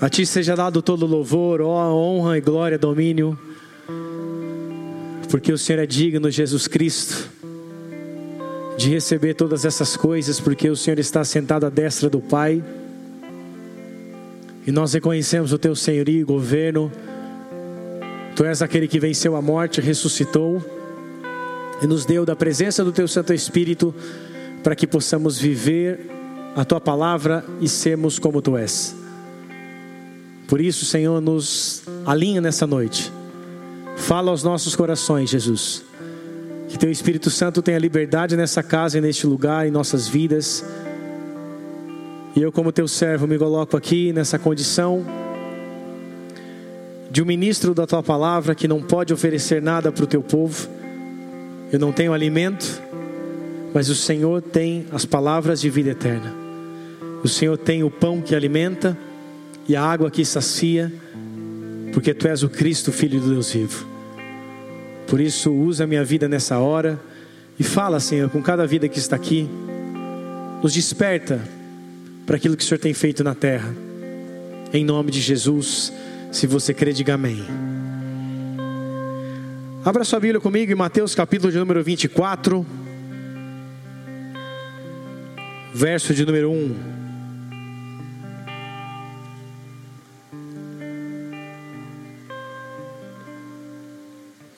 A Ti seja dado todo louvor, honra e glória, domínio, porque o Senhor é digno, Jesus Cristo, de receber todas essas coisas, porque o Senhor está sentado à destra do Pai, e nós reconhecemos o Teu senhorio e governo. Tu és aquele que venceu a morte, ressuscitou e nos deu da presença do Teu Santo Espírito para que possamos viver a Tua palavra e sermos como Tu és. Por isso, Senhor, nos alinha nessa noite. Fala aos nossos corações, Jesus. Que Teu Espírito Santo tenha liberdade nessa casa e neste lugar, em nossas vidas. E eu, como Teu servo, me coloco aqui nessa condição de um ministro da Tua palavra que não pode oferecer nada para o Teu povo. Eu não tenho alimento, mas o Senhor tem as palavras de vida eterna. O Senhor tem o pão que alimenta e a água que sacia, porque tu és o Cristo, Filho do Deus vivo. Por isso, usa a minha vida nessa hora e fala, Senhor, com cada vida que está aqui, nos desperta para aquilo que o Senhor tem feito na terra. Em nome de Jesus, se você crê, diga amém. Abra sua Bíblia comigo em Mateus capítulo de número 24, verso de número 1.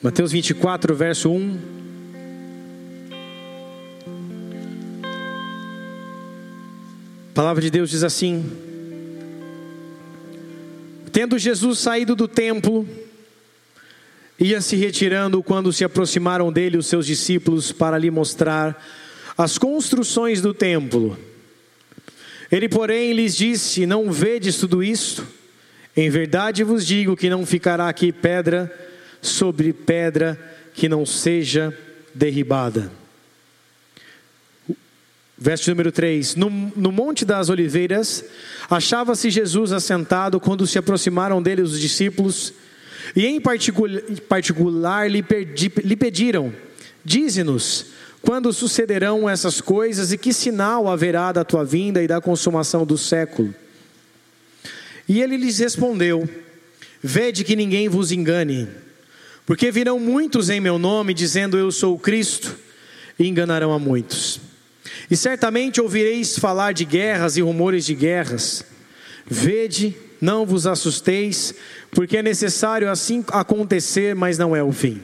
Mateus 24, verso 1. A palavra de Deus diz assim: Tendo Jesus saído do templo, ia se retirando quando se aproximaram dele os seus discípulos para lhe mostrar as construções do templo. Ele, porém, lhes disse: Não vedes tudo isto? Em verdade vos digo que não ficará aqui pedra sobre pedra que não seja derribada. Verso número 3: no, no Monte das Oliveiras, achava-se Jesus assentado quando se aproximaram dele os discípulos, e em particular, particular lhe, perdi, lhe pediram: Dize-nos, quando sucederão essas coisas e que sinal haverá da tua vinda e da consumação do século? E ele lhes respondeu: Vede que ninguém vos engane porque virão muitos em meu nome, dizendo eu sou o Cristo, e enganarão a muitos. E certamente ouvireis falar de guerras e rumores de guerras. Vede, não vos assusteis, porque é necessário assim acontecer, mas não é o fim.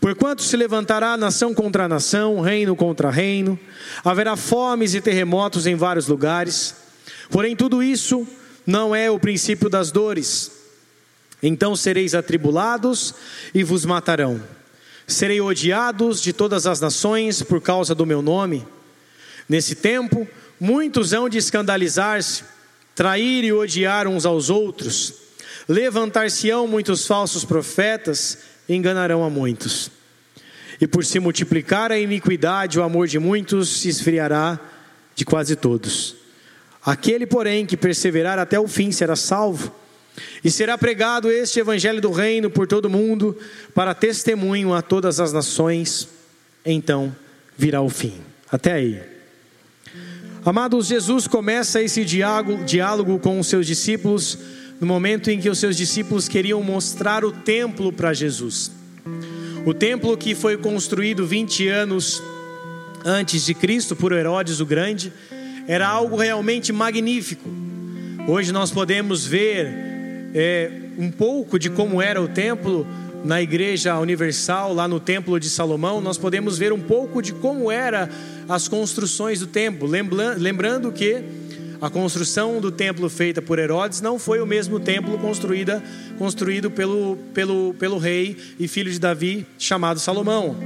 Porquanto se levantará nação contra nação, reino contra reino, haverá fomes e terremotos em vários lugares. Porém, tudo isso não é o princípio das dores. Então sereis atribulados e vos matarão. Serei odiados de todas as nações por causa do meu nome. Nesse tempo, muitos hão de escandalizar-se, trair e odiar uns aos outros. Levantar-se-ão muitos falsos profetas e enganarão a muitos. E por se multiplicar a iniquidade, o amor de muitos se esfriará de quase todos. Aquele, porém, que perseverar até o fim será salvo. E será pregado este evangelho do reino por todo o mundo, para testemunho a todas as nações, então virá o fim. Até aí. Amados, Jesus começa esse diálogo, diálogo com os seus discípulos no momento em que os seus discípulos queriam mostrar o templo para Jesus. O templo que foi construído 20 anos antes de Cristo por Herodes o Grande era algo realmente magnífico. Hoje nós podemos ver é, um pouco de como era o templo na Igreja Universal, lá no Templo de Salomão, nós podemos ver um pouco de como era as construções do templo, lembrando que a construção do templo feita por Herodes não foi o mesmo templo construída, construído pelo, pelo, pelo rei e filho de Davi chamado Salomão.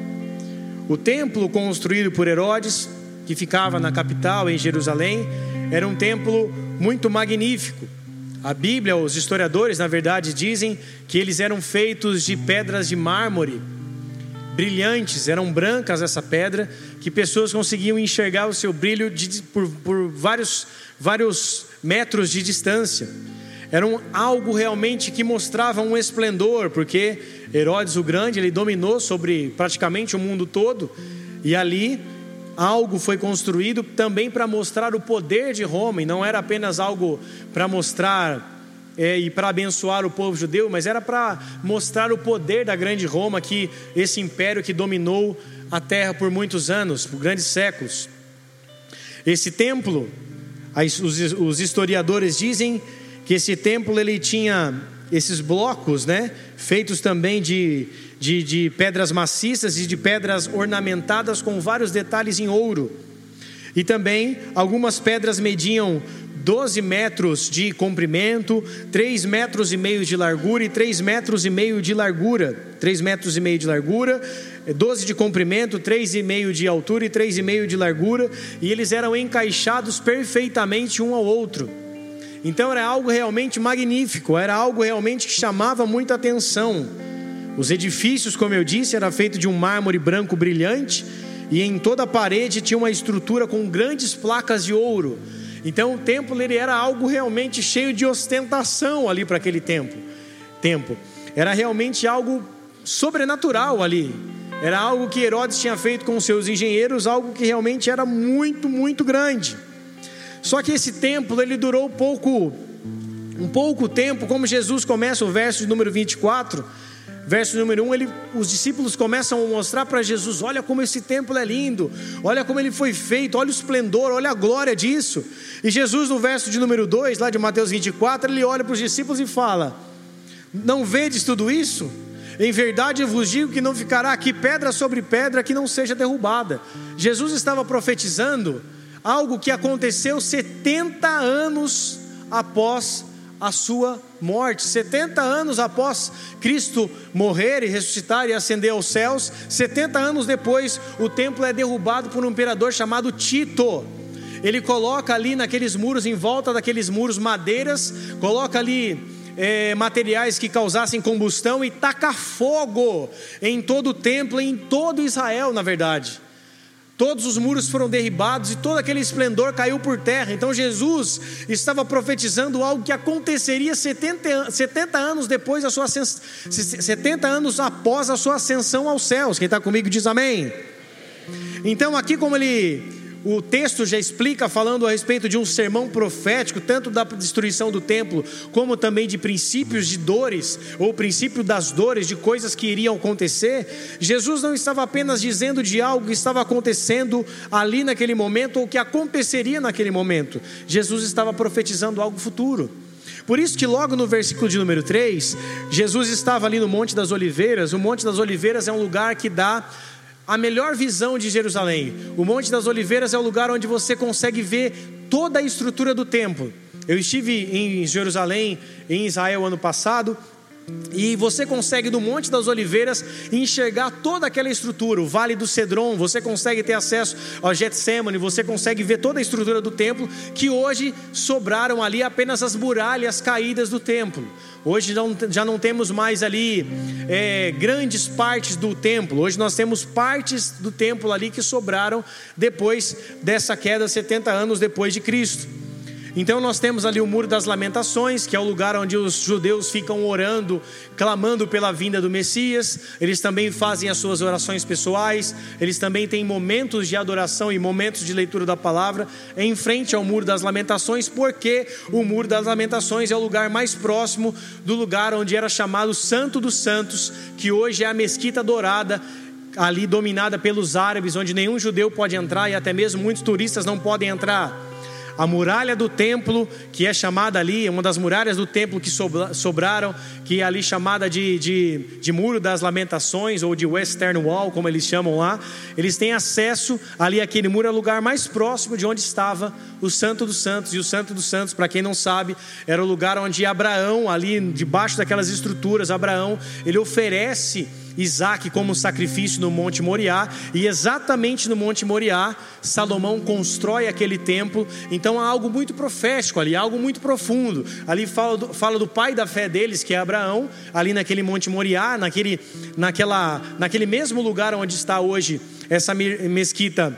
O templo construído por Herodes, que ficava na capital, em Jerusalém, era um templo muito magnífico a Bíblia, os historiadores, na verdade, dizem que eles eram feitos de pedras de mármore, brilhantes, eram brancas essa pedra, que pessoas conseguiam enxergar o seu brilho de, por, por vários, vários metros de distância. Era um, algo realmente que mostrava um esplendor, porque Herodes o Grande ele dominou sobre praticamente o mundo todo, e ali algo foi construído também para mostrar o poder de Roma, e não era apenas algo para mostrar é, e para abençoar o povo judeu, mas era para mostrar o poder da grande Roma, que esse império que dominou a terra por muitos anos, por grandes séculos. Esse templo, os historiadores dizem que esse templo ele tinha esses blocos, né, feitos também de, de, de pedras maciças e de pedras ornamentadas com vários detalhes em ouro. E também algumas pedras mediam 12 metros de comprimento, 3 metros e meio de largura e 3 metros e meio de largura. 3 metros e meio de largura, 12 de comprimento, 3,5 de altura e 3,5 de largura, e eles eram encaixados perfeitamente um ao outro. Então era algo realmente magnífico, era algo realmente que chamava muita atenção. Os edifícios, como eu disse, era feito de um mármore branco brilhante, e em toda a parede tinha uma estrutura com grandes placas de ouro então o templo ele era algo realmente cheio de ostentação ali para aquele tempo. Tempo. Era realmente algo sobrenatural ali. Era algo que Herodes tinha feito com seus engenheiros, algo que realmente era muito, muito grande. Só que esse templo ele durou pouco um pouco tempo, como Jesus começa o verso de número 24, verso número 1, ele, os discípulos começam a mostrar para Jesus: olha como esse templo é lindo, olha como ele foi feito, olha o esplendor, olha a glória disso. E Jesus, no verso de número 2, lá de Mateus 24, ele olha para os discípulos e fala: Não vedes tudo isso? Em verdade eu vos digo que não ficará aqui pedra sobre pedra que não seja derrubada. Jesus estava profetizando algo que aconteceu 70 anos após a sua morte. 70 anos após Cristo morrer e ressuscitar e ascender aos céus, 70 anos depois, o templo é derrubado por um imperador chamado Tito. Ele coloca ali naqueles muros, em volta daqueles muros, madeiras, coloca ali é, materiais que causassem combustão e taca fogo em todo o templo, em todo Israel, na verdade. Todos os muros foram derribados e todo aquele esplendor caiu por terra. Então Jesus estava profetizando algo que aconteceria 70, 70 anos depois da sua 70 anos após a sua ascensão aos céus. Quem está comigo diz amém. Então, aqui como ele o texto já explica, falando a respeito de um sermão profético, tanto da destruição do templo, como também de princípios de dores, ou princípio das dores, de coisas que iriam acontecer. Jesus não estava apenas dizendo de algo que estava acontecendo ali naquele momento, ou que aconteceria naquele momento. Jesus estava profetizando algo futuro. Por isso que logo no versículo de número 3, Jesus estava ali no Monte das Oliveiras. O Monte das Oliveiras é um lugar que dá a melhor visão de Jerusalém. O Monte das Oliveiras é o lugar onde você consegue ver toda a estrutura do templo. Eu estive em Jerusalém, em Israel, ano passado, e você consegue no Monte das Oliveiras enxergar toda aquela estrutura, o Vale do Cedron, você consegue ter acesso ao Getsemane, você consegue ver toda a estrutura do templo, que hoje sobraram ali apenas as muralhas caídas do templo. Hoje não, já não temos mais ali é, grandes partes do templo, hoje nós temos partes do templo ali que sobraram depois dessa queda, 70 anos depois de Cristo. Então nós temos ali o Muro das Lamentações, que é o lugar onde os judeus ficam orando, clamando pela vinda do Messias. Eles também fazem as suas orações pessoais, eles também têm momentos de adoração e momentos de leitura da palavra em frente ao Muro das Lamentações, porque o Muro das Lamentações é o lugar mais próximo do lugar onde era chamado Santo dos Santos, que hoje é a Mesquita Dourada ali dominada pelos árabes, onde nenhum judeu pode entrar e até mesmo muitos turistas não podem entrar a muralha do templo, que é chamada ali, uma das muralhas do templo que sobraram, que é ali chamada de, de, de Muro das Lamentações, ou de Western Wall, como eles chamam lá, eles têm acesso ali, aquele muro é o lugar mais próximo de onde estava o Santo dos Santos, e o Santo dos Santos, para quem não sabe, era o lugar onde Abraão, ali debaixo daquelas estruturas, Abraão, ele oferece Isaac como sacrifício no Monte Moriá, e exatamente no Monte Moriá, Salomão constrói aquele templo. Então há algo muito profético ali, algo muito profundo. Ali fala do, fala do pai da fé deles, que é Abraão, ali naquele Monte Moriá, naquele, naquela, naquele mesmo lugar onde está hoje essa mesquita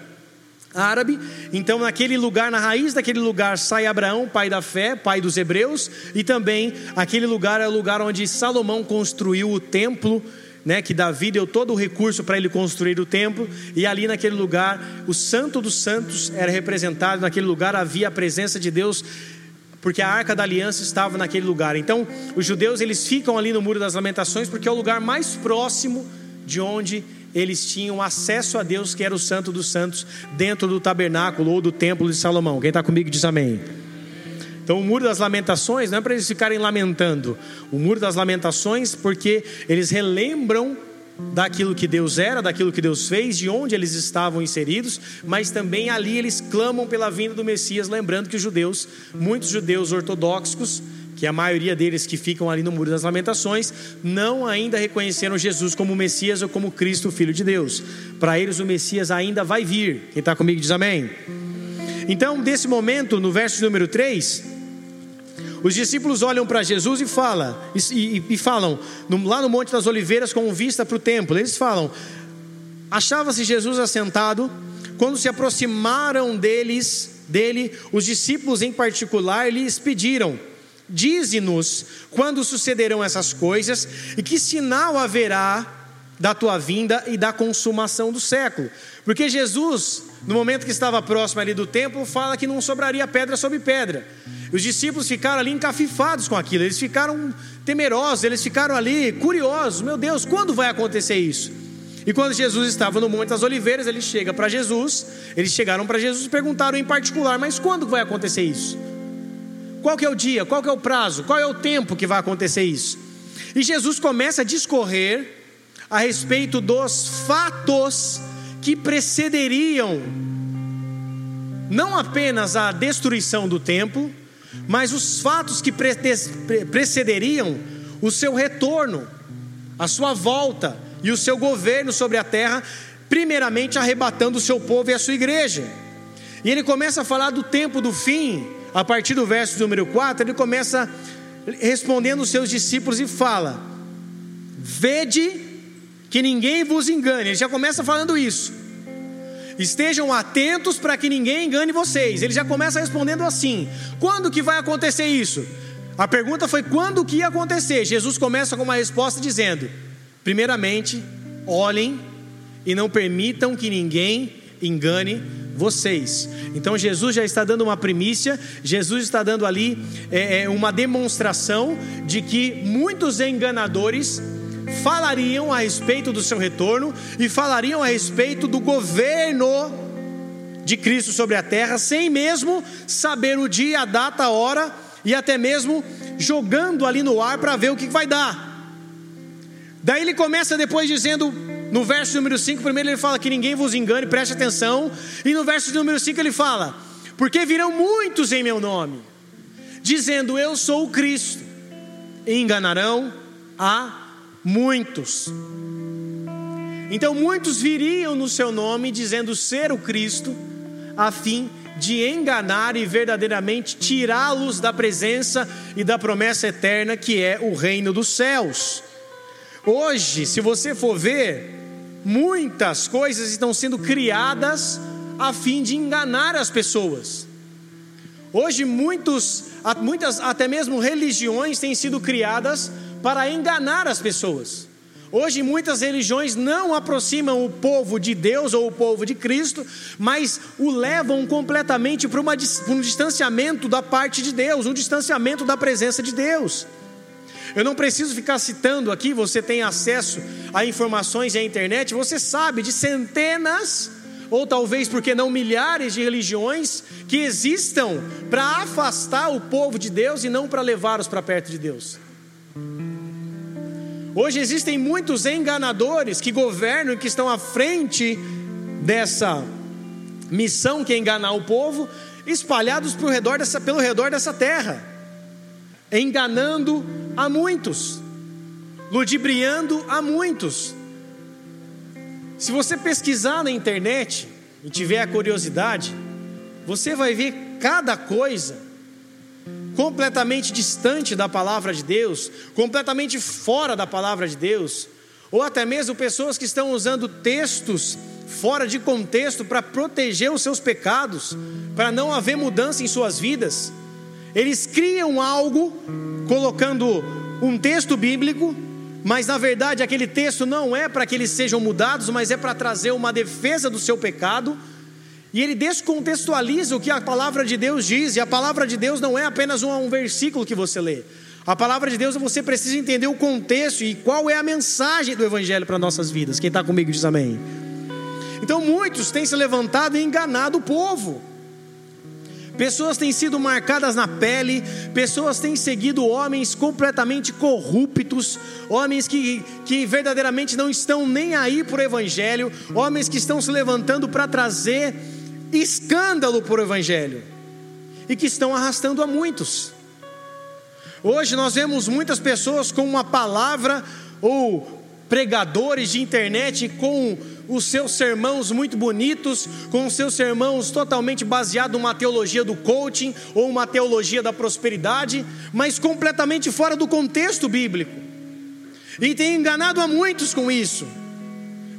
árabe. Então, naquele lugar, na raiz daquele lugar, sai Abraão, pai da fé, pai dos hebreus, e também aquele lugar é o lugar onde Salomão construiu o templo né, que Davi deu todo o recurso para ele construir o templo, e ali naquele lugar, o Santo dos Santos era representado, naquele lugar havia a presença de Deus, porque a Arca da Aliança estava naquele lugar. Então, os judeus eles ficam ali no Muro das Lamentações porque é o lugar mais próximo de onde eles tinham acesso a Deus, que era o Santo dos Santos, dentro do tabernáculo ou do templo de Salomão. Quem está comigo diz amém. Então, o muro das lamentações não é para eles ficarem lamentando. O muro das lamentações, porque eles relembram daquilo que Deus era, daquilo que Deus fez, de onde eles estavam inseridos, mas também ali eles clamam pela vinda do Messias, lembrando que os judeus, muitos judeus ortodoxos, que a maioria deles que ficam ali no Muro das Lamentações, não ainda reconheceram Jesus como Messias ou como Cristo, Filho de Deus. Para eles o Messias ainda vai vir. Quem está comigo diz amém. Então, desse momento, no verso número 3, os discípulos olham para Jesus e, fala, e, e, falam, lá no Monte das Oliveiras, com vista para o templo, eles falam: achava-se Jesus assentado, quando se aproximaram deles, dele, os discípulos em particular lhes pediram: Dize-nos quando sucederão essas coisas e que sinal haverá da tua vinda e da consumação do século. Porque Jesus, no momento que estava próximo ali do templo, fala que não sobraria pedra sobre pedra. Os discípulos ficaram ali encafifados com aquilo, eles ficaram temerosos, eles ficaram ali curiosos: meu Deus, quando vai acontecer isso? E quando Jesus estava no Monte das Oliveiras, ele chega para Jesus, eles chegaram para Jesus e perguntaram em particular: mas quando vai acontecer isso? Qual que é o dia? Qual que é o prazo? Qual é o tempo que vai acontecer isso? E Jesus começa a discorrer a respeito dos fatos que precederiam não apenas a destruição do templo, mas os fatos que precederiam o seu retorno, a sua volta e o seu governo sobre a terra, primeiramente arrebatando o seu povo e a sua igreja. E ele começa a falar do tempo do fim, a partir do verso número 4, ele começa respondendo os seus discípulos e fala: Vede que ninguém vos engane. Ele já começa falando isso. Estejam atentos para que ninguém engane vocês. Ele já começa respondendo assim: Quando que vai acontecer isso? A pergunta foi quando que ia acontecer. Jesus começa com uma resposta dizendo: Primeiramente, olhem e não permitam que ninguém engane vocês. Então Jesus já está dando uma primícia, Jesus está dando ali é, é uma demonstração de que muitos enganadores falariam a respeito do seu retorno e falariam a respeito do governo de Cristo sobre a terra, sem mesmo saber o dia, a data, a hora e até mesmo jogando ali no ar para ver o que vai dar. Daí ele começa depois dizendo, no verso número 5, primeiro ele fala que ninguém vos engane, preste atenção, e no verso número 5 ele fala: Porque virão muitos em meu nome, dizendo eu sou o Cristo, e enganarão a muitos. Então muitos viriam no seu nome dizendo ser o Cristo, a fim de enganar e verdadeiramente tirá-los da presença e da promessa eterna que é o reino dos céus. Hoje, se você for ver, muitas coisas estão sendo criadas a fim de enganar as pessoas. Hoje, muitos, muitas, até mesmo religiões têm sido criadas para enganar as pessoas. Hoje muitas religiões não aproximam o povo de Deus ou o povo de Cristo, mas o levam completamente para, uma, para um distanciamento da parte de Deus, um distanciamento da presença de Deus. Eu não preciso ficar citando aqui, você tem acesso a informações e à internet, você sabe de centenas, ou talvez porque não milhares de religiões que existam para afastar o povo de Deus e não para levá-los para perto de Deus. Hoje existem muitos enganadores que governam e que estão à frente dessa missão que é enganar o povo, espalhados pelo redor dessa, pelo redor dessa terra, enganando a muitos, ludibriando a muitos. Se você pesquisar na internet e tiver a curiosidade, você vai ver cada coisa completamente distante da palavra de Deus, completamente fora da palavra de Deus, ou até mesmo pessoas que estão usando textos fora de contexto para proteger os seus pecados, para não haver mudança em suas vidas. Eles criam algo colocando um texto bíblico mas na verdade aquele texto não é para que eles sejam mudados, mas é para trazer uma defesa do seu pecado. E ele descontextualiza o que a palavra de Deus diz, e a palavra de Deus não é apenas um, um versículo que você lê. A palavra de Deus você precisa entender o contexto e qual é a mensagem do Evangelho para nossas vidas. Quem está comigo diz amém. Então muitos têm se levantado e enganado o povo. Pessoas têm sido marcadas na pele, pessoas têm seguido homens completamente corruptos, homens que, que verdadeiramente não estão nem aí para o Evangelho, homens que estão se levantando para trazer escândalo o Evangelho e que estão arrastando a muitos. Hoje nós vemos muitas pessoas com uma palavra ou pregadores de internet com os seus sermãos muito bonitos, com os seus sermãos totalmente baseados numa teologia do coaching ou uma teologia da prosperidade, mas completamente fora do contexto bíblico. E tem enganado a muitos com isso.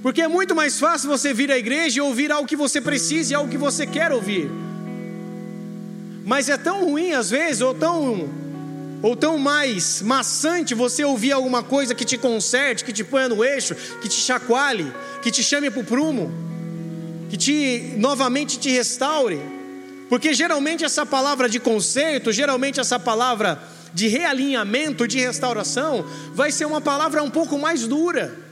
Porque é muito mais fácil você vir à igreja e ouvir algo que você precisa e algo que você quer ouvir. Mas é tão ruim às vezes, ou tão ou tão mais maçante você ouvir alguma coisa que te conserte, que te ponha no eixo, que te chacoalhe, que te chame para o prumo, que te novamente te restaure. Porque geralmente essa palavra de conceito, geralmente essa palavra de realinhamento, de restauração, vai ser uma palavra um pouco mais dura.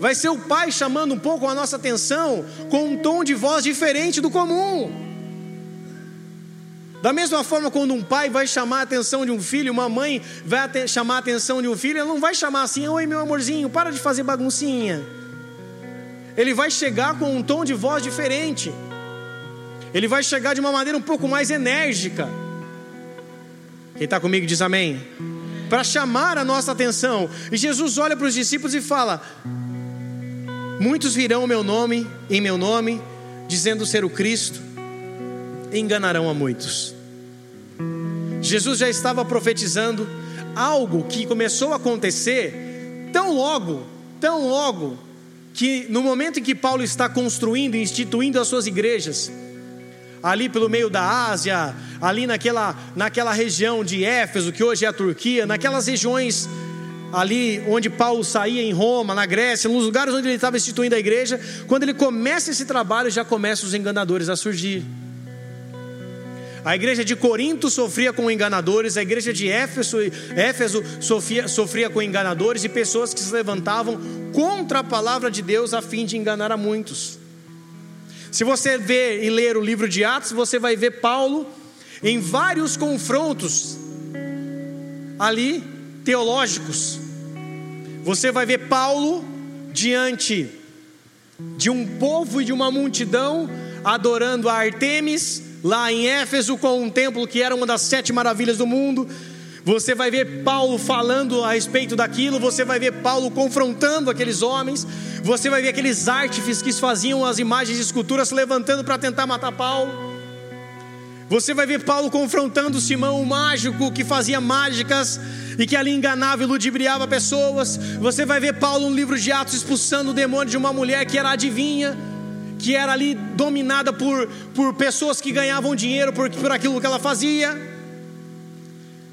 Vai ser o pai chamando um pouco a nossa atenção com um tom de voz diferente do comum. Da mesma forma, quando um pai vai chamar a atenção de um filho, uma mãe vai chamar a atenção de um filho, ela não vai chamar assim: Oi, meu amorzinho, para de fazer baguncinha. Ele vai chegar com um tom de voz diferente, ele vai chegar de uma maneira um pouco mais enérgica. Quem está comigo diz amém. Para chamar a nossa atenção. E Jesus olha para os discípulos e fala: Muitos virão meu nome, em meu nome, dizendo ser o Cristo enganarão a muitos. Jesus já estava profetizando algo que começou a acontecer tão logo, tão logo, que no momento em que Paulo está construindo e instituindo as suas igrejas, ali pelo meio da Ásia, ali naquela, naquela região de Éfeso, que hoje é a Turquia, naquelas regiões ali onde Paulo saía em Roma, na Grécia, nos lugares onde ele estava instituindo a igreja, quando ele começa esse trabalho, já começam os enganadores a surgir. A igreja de Corinto sofria com enganadores, a igreja de Éfeso, Éfeso sofria, sofria com enganadores e pessoas que se levantavam contra a palavra de Deus a fim de enganar a muitos. Se você ver e ler o livro de Atos, você vai ver Paulo em vários confrontos ali teológicos. Você vai ver Paulo diante de um povo e de uma multidão adorando a Artemis, lá em Éfeso, com um templo que era uma das sete maravilhas do mundo. Você vai ver Paulo falando a respeito daquilo, você vai ver Paulo confrontando aqueles homens, você vai ver aqueles artífices que faziam as imagens de esculturas se levantando para tentar matar Paulo. Você vai ver Paulo confrontando Simão, o mágico que fazia mágicas e que ali enganava e ludibriava pessoas. Você vai ver Paulo no livro de Atos expulsando o demônio de uma mulher que era adivinha que era ali dominada por, por pessoas que ganhavam dinheiro por, por aquilo que ela fazia.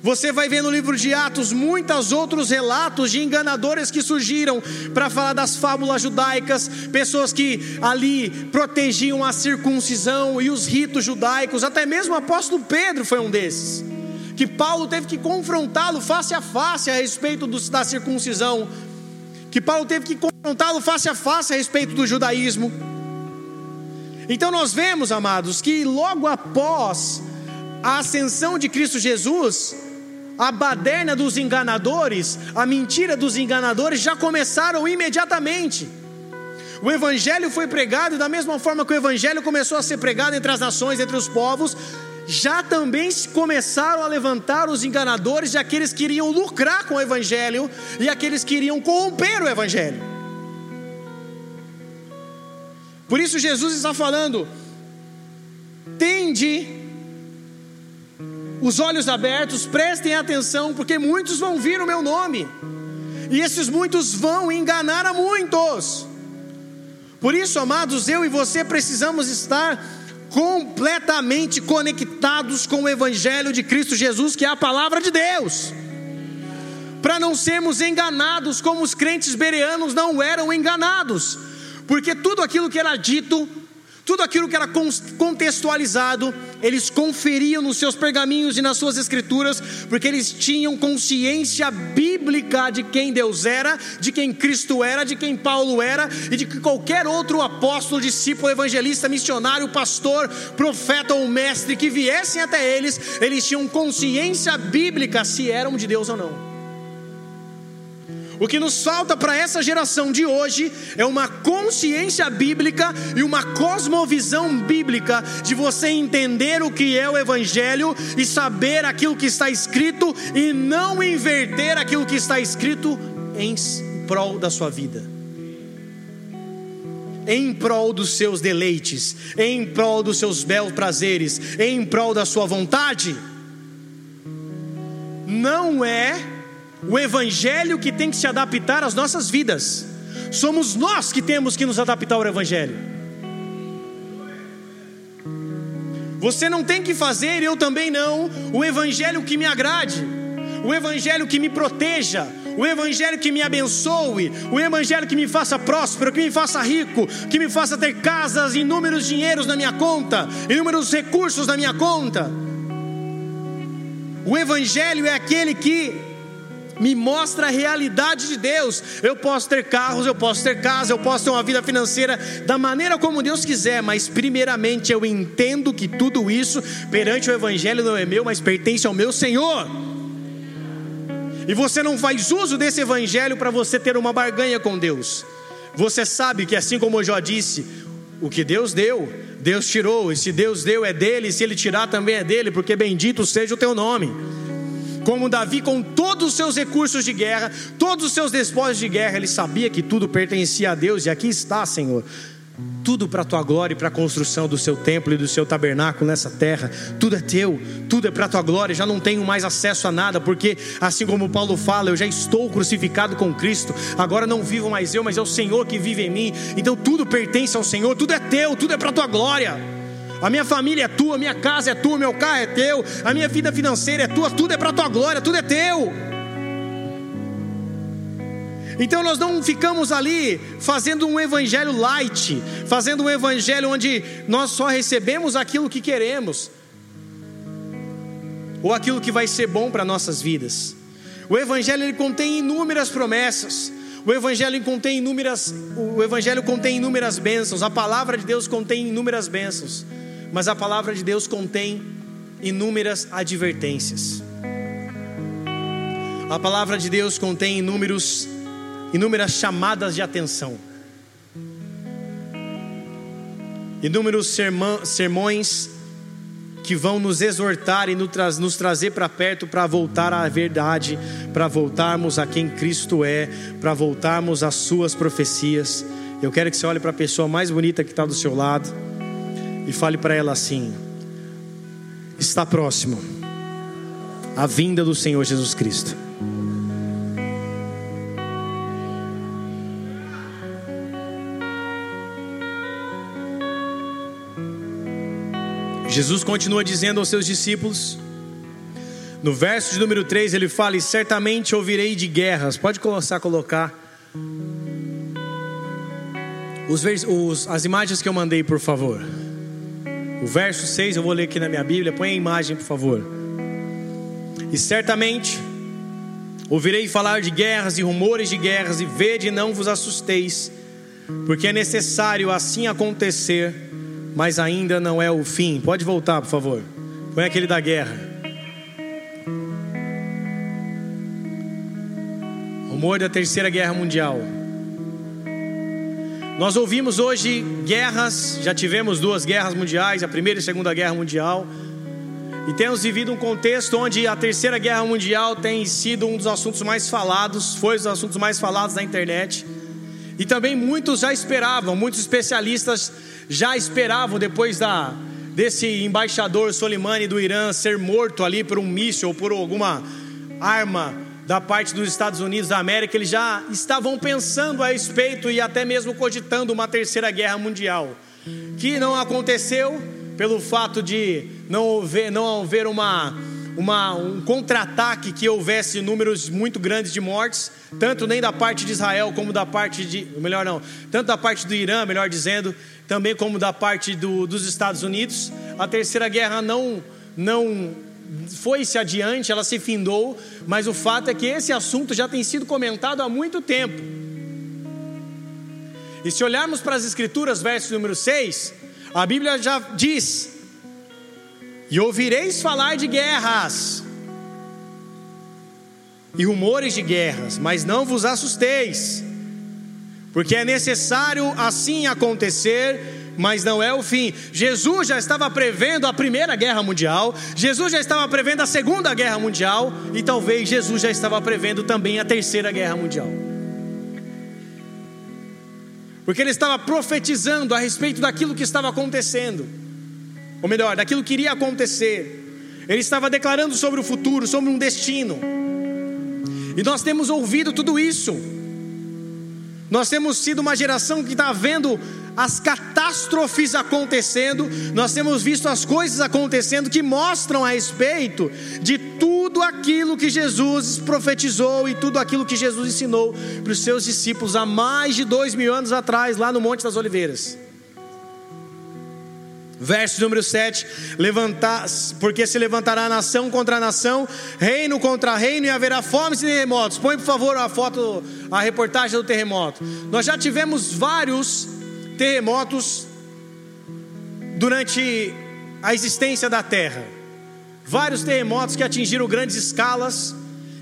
Você vai ver no livro de Atos muitos outros relatos de enganadores que surgiram para falar das fábulas judaicas, pessoas que ali protegiam a circuncisão e os ritos judaicos, até mesmo o apóstolo Pedro foi um desses, que Paulo teve que confrontá-lo face a face a respeito do, da circuncisão, que Paulo teve que confrontá-lo face a face a respeito do judaísmo. Então nós vemos, amados, que logo após a ascensão de Cristo Jesus, a baderna dos enganadores, a mentira dos enganadores já começaram imediatamente. O evangelho foi pregado e da mesma forma que o evangelho começou a ser pregado entre as nações, entre os povos, já também começaram a levantar os enganadores e aqueles que iriam lucrar com o evangelho e aqueles que iriam corromper o evangelho. Por isso Jesus está falando: tende os olhos abertos, prestem atenção, porque muitos vão vir no meu nome, e esses muitos vão enganar a muitos. Por isso, amados, eu e você precisamos estar completamente conectados com o Evangelho de Cristo Jesus, que é a palavra de Deus. para não sermos enganados como os crentes bereanos não eram enganados, porque tudo aquilo que era dito tudo aquilo que era contextualizado, eles conferiam nos seus pergaminhos e nas suas escrituras, porque eles tinham consciência bíblica de quem Deus era, de quem Cristo era, de quem Paulo era e de que qualquer outro apóstolo, discípulo, evangelista, missionário, pastor, profeta ou mestre que viessem até eles, eles tinham consciência bíblica se eram de Deus ou não. O que nos falta para essa geração de hoje é uma consciência bíblica e uma cosmovisão bíblica de você entender o que é o Evangelho e saber aquilo que está escrito e não inverter aquilo que está escrito em prol da sua vida, em prol dos seus deleites, em prol dos seus belos prazeres, em prol da sua vontade. Não é o Evangelho que tem que se adaptar às nossas vidas. Somos nós que temos que nos adaptar ao Evangelho. Você não tem que fazer, eu também não, o Evangelho que me agrade, o Evangelho que me proteja, o Evangelho que me abençoe, o Evangelho que me faça próspero, que me faça rico, que me faça ter casas, inúmeros dinheiros na minha conta, inúmeros recursos na minha conta. O Evangelho é aquele que me mostra a realidade de Deus. Eu posso ter carros, eu posso ter casa, eu posso ter uma vida financeira da maneira como Deus quiser, mas primeiramente eu entendo que tudo isso perante o Evangelho não é meu, mas pertence ao meu Senhor. E você não faz uso desse Evangelho para você ter uma barganha com Deus. Você sabe que assim como já disse, o que Deus deu, Deus tirou, e se Deus deu é dele, e se Ele tirar também é dele, porque bendito seja o teu nome como Davi, com todos os seus recursos de guerra, todos os seus despojos de guerra, ele sabia que tudo pertencia a Deus, e aqui está, Senhor. Tudo para a tua glória e para a construção do seu templo e do seu tabernáculo nessa terra, tudo é teu, tudo é para a tua glória. Já não tenho mais acesso a nada, porque assim como Paulo fala, eu já estou crucificado com Cristo. Agora não vivo mais eu, mas é o Senhor que vive em mim. Então tudo pertence ao Senhor, tudo é teu, tudo é para a tua glória. A minha família é tua, a minha casa é tua, meu carro é teu, a minha vida financeira é tua, tudo é para tua glória, tudo é teu. Então nós não ficamos ali fazendo um evangelho light, fazendo um evangelho onde nós só recebemos aquilo que queremos, ou aquilo que vai ser bom para nossas vidas. O evangelho ele contém inúmeras promessas. O evangelho contém inúmeras, o evangelho contém inúmeras bênçãos. A palavra de Deus contém inúmeras bênçãos mas a palavra de Deus contém inúmeras advertências. A palavra de Deus contém inúmeros, inúmeras chamadas de atenção, inúmeros sermões que vão nos exortar e nos trazer para perto para voltar à verdade, para voltarmos a quem Cristo é, para voltarmos às Suas profecias. Eu quero que você olhe para a pessoa mais bonita que está do seu lado e fale para ela assim: está próximo a vinda do Senhor Jesus Cristo. Jesus continua dizendo aos seus discípulos, no verso de número 3 ele fala: E certamente ouvirei de guerras. Pode começar a colocar os, os, as imagens que eu mandei, por favor. O verso 6 eu vou ler aqui na minha Bíblia, põe a imagem, por favor. E certamente ouvirei falar de guerras e rumores de guerras, e vede não vos assusteis, porque é necessário assim acontecer, mas ainda não é o fim. Pode voltar, por favor. Põe aquele da guerra. Rumor da terceira guerra mundial. Nós ouvimos hoje guerras, já tivemos duas guerras mundiais, a primeira e a segunda guerra mundial, e temos vivido um contexto onde a terceira guerra mundial tem sido um dos assuntos mais falados, foi um dos assuntos mais falados na internet. E também muitos já esperavam, muitos especialistas já esperavam depois da desse embaixador Soleimani do Irã ser morto ali por um míssil ou por alguma arma da parte dos Estados Unidos da América, eles já estavam pensando a respeito e até mesmo cogitando uma terceira guerra mundial, que não aconteceu pelo fato de não haver, não haver uma, uma, um contra-ataque que houvesse números muito grandes de mortes, tanto nem da parte de Israel como da parte de. Melhor não, tanto da parte do Irã, melhor dizendo, também como da parte do, dos Estados Unidos. A terceira guerra não, não foi-se adiante, ela se findou, mas o fato é que esse assunto já tem sido comentado há muito tempo. E se olharmos para as Escrituras, verso número 6, a Bíblia já diz: E ouvireis falar de guerras e rumores de guerras, mas não vos assusteis, porque é necessário assim acontecer mas não é o fim. Jesus já estava prevendo a Primeira Guerra Mundial, Jesus já estava prevendo a Segunda Guerra Mundial, e talvez Jesus já estava prevendo também a Terceira Guerra Mundial. Porque ele estava profetizando a respeito daquilo que estava acontecendo, ou melhor, daquilo que iria acontecer. Ele estava declarando sobre o futuro, sobre um destino. E nós temos ouvido tudo isso. Nós temos sido uma geração que está vendo as catástrofes acontecendo, nós temos visto as coisas acontecendo que mostram a respeito de tudo aquilo que Jesus profetizou e tudo aquilo que Jesus ensinou para os seus discípulos há mais de dois mil anos atrás, lá no Monte das Oliveiras. Verso número 7: levantar, porque se levantará nação contra nação, reino contra reino, e haverá fomes e terremotos. Põe por favor a foto, a reportagem do terremoto. Nós já tivemos vários terremotos durante a existência da Terra. Vários terremotos que atingiram grandes escalas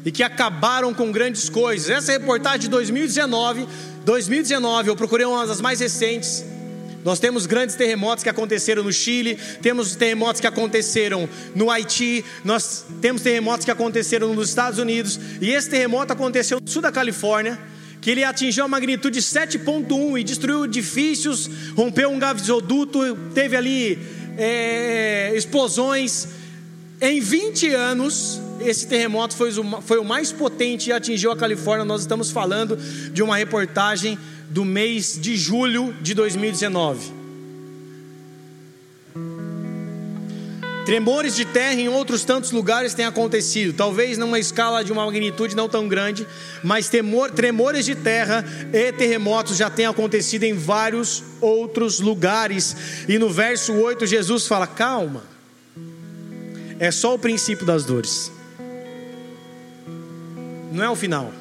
e que acabaram com grandes coisas. Essa reportagem de 2019, 2019, eu procurei uma das mais recentes. Nós temos grandes terremotos que aconteceram no Chile, temos terremotos que aconteceram no Haiti, nós temos terremotos que aconteceram nos Estados Unidos, e esse terremoto aconteceu no sul da Califórnia que ele atingiu a magnitude 7.1 e destruiu edifícios, rompeu um gasoduto, teve ali é, explosões. Em 20 anos, esse terremoto foi, foi o mais potente e atingiu a Califórnia. Nós estamos falando de uma reportagem do mês de julho de 2019. Tremores de terra em outros tantos lugares têm acontecido, talvez numa escala de uma magnitude não tão grande, mas temor, tremores de terra e terremotos já têm acontecido em vários outros lugares. E no verso 8, Jesus fala: calma, é só o princípio das dores, não é o final.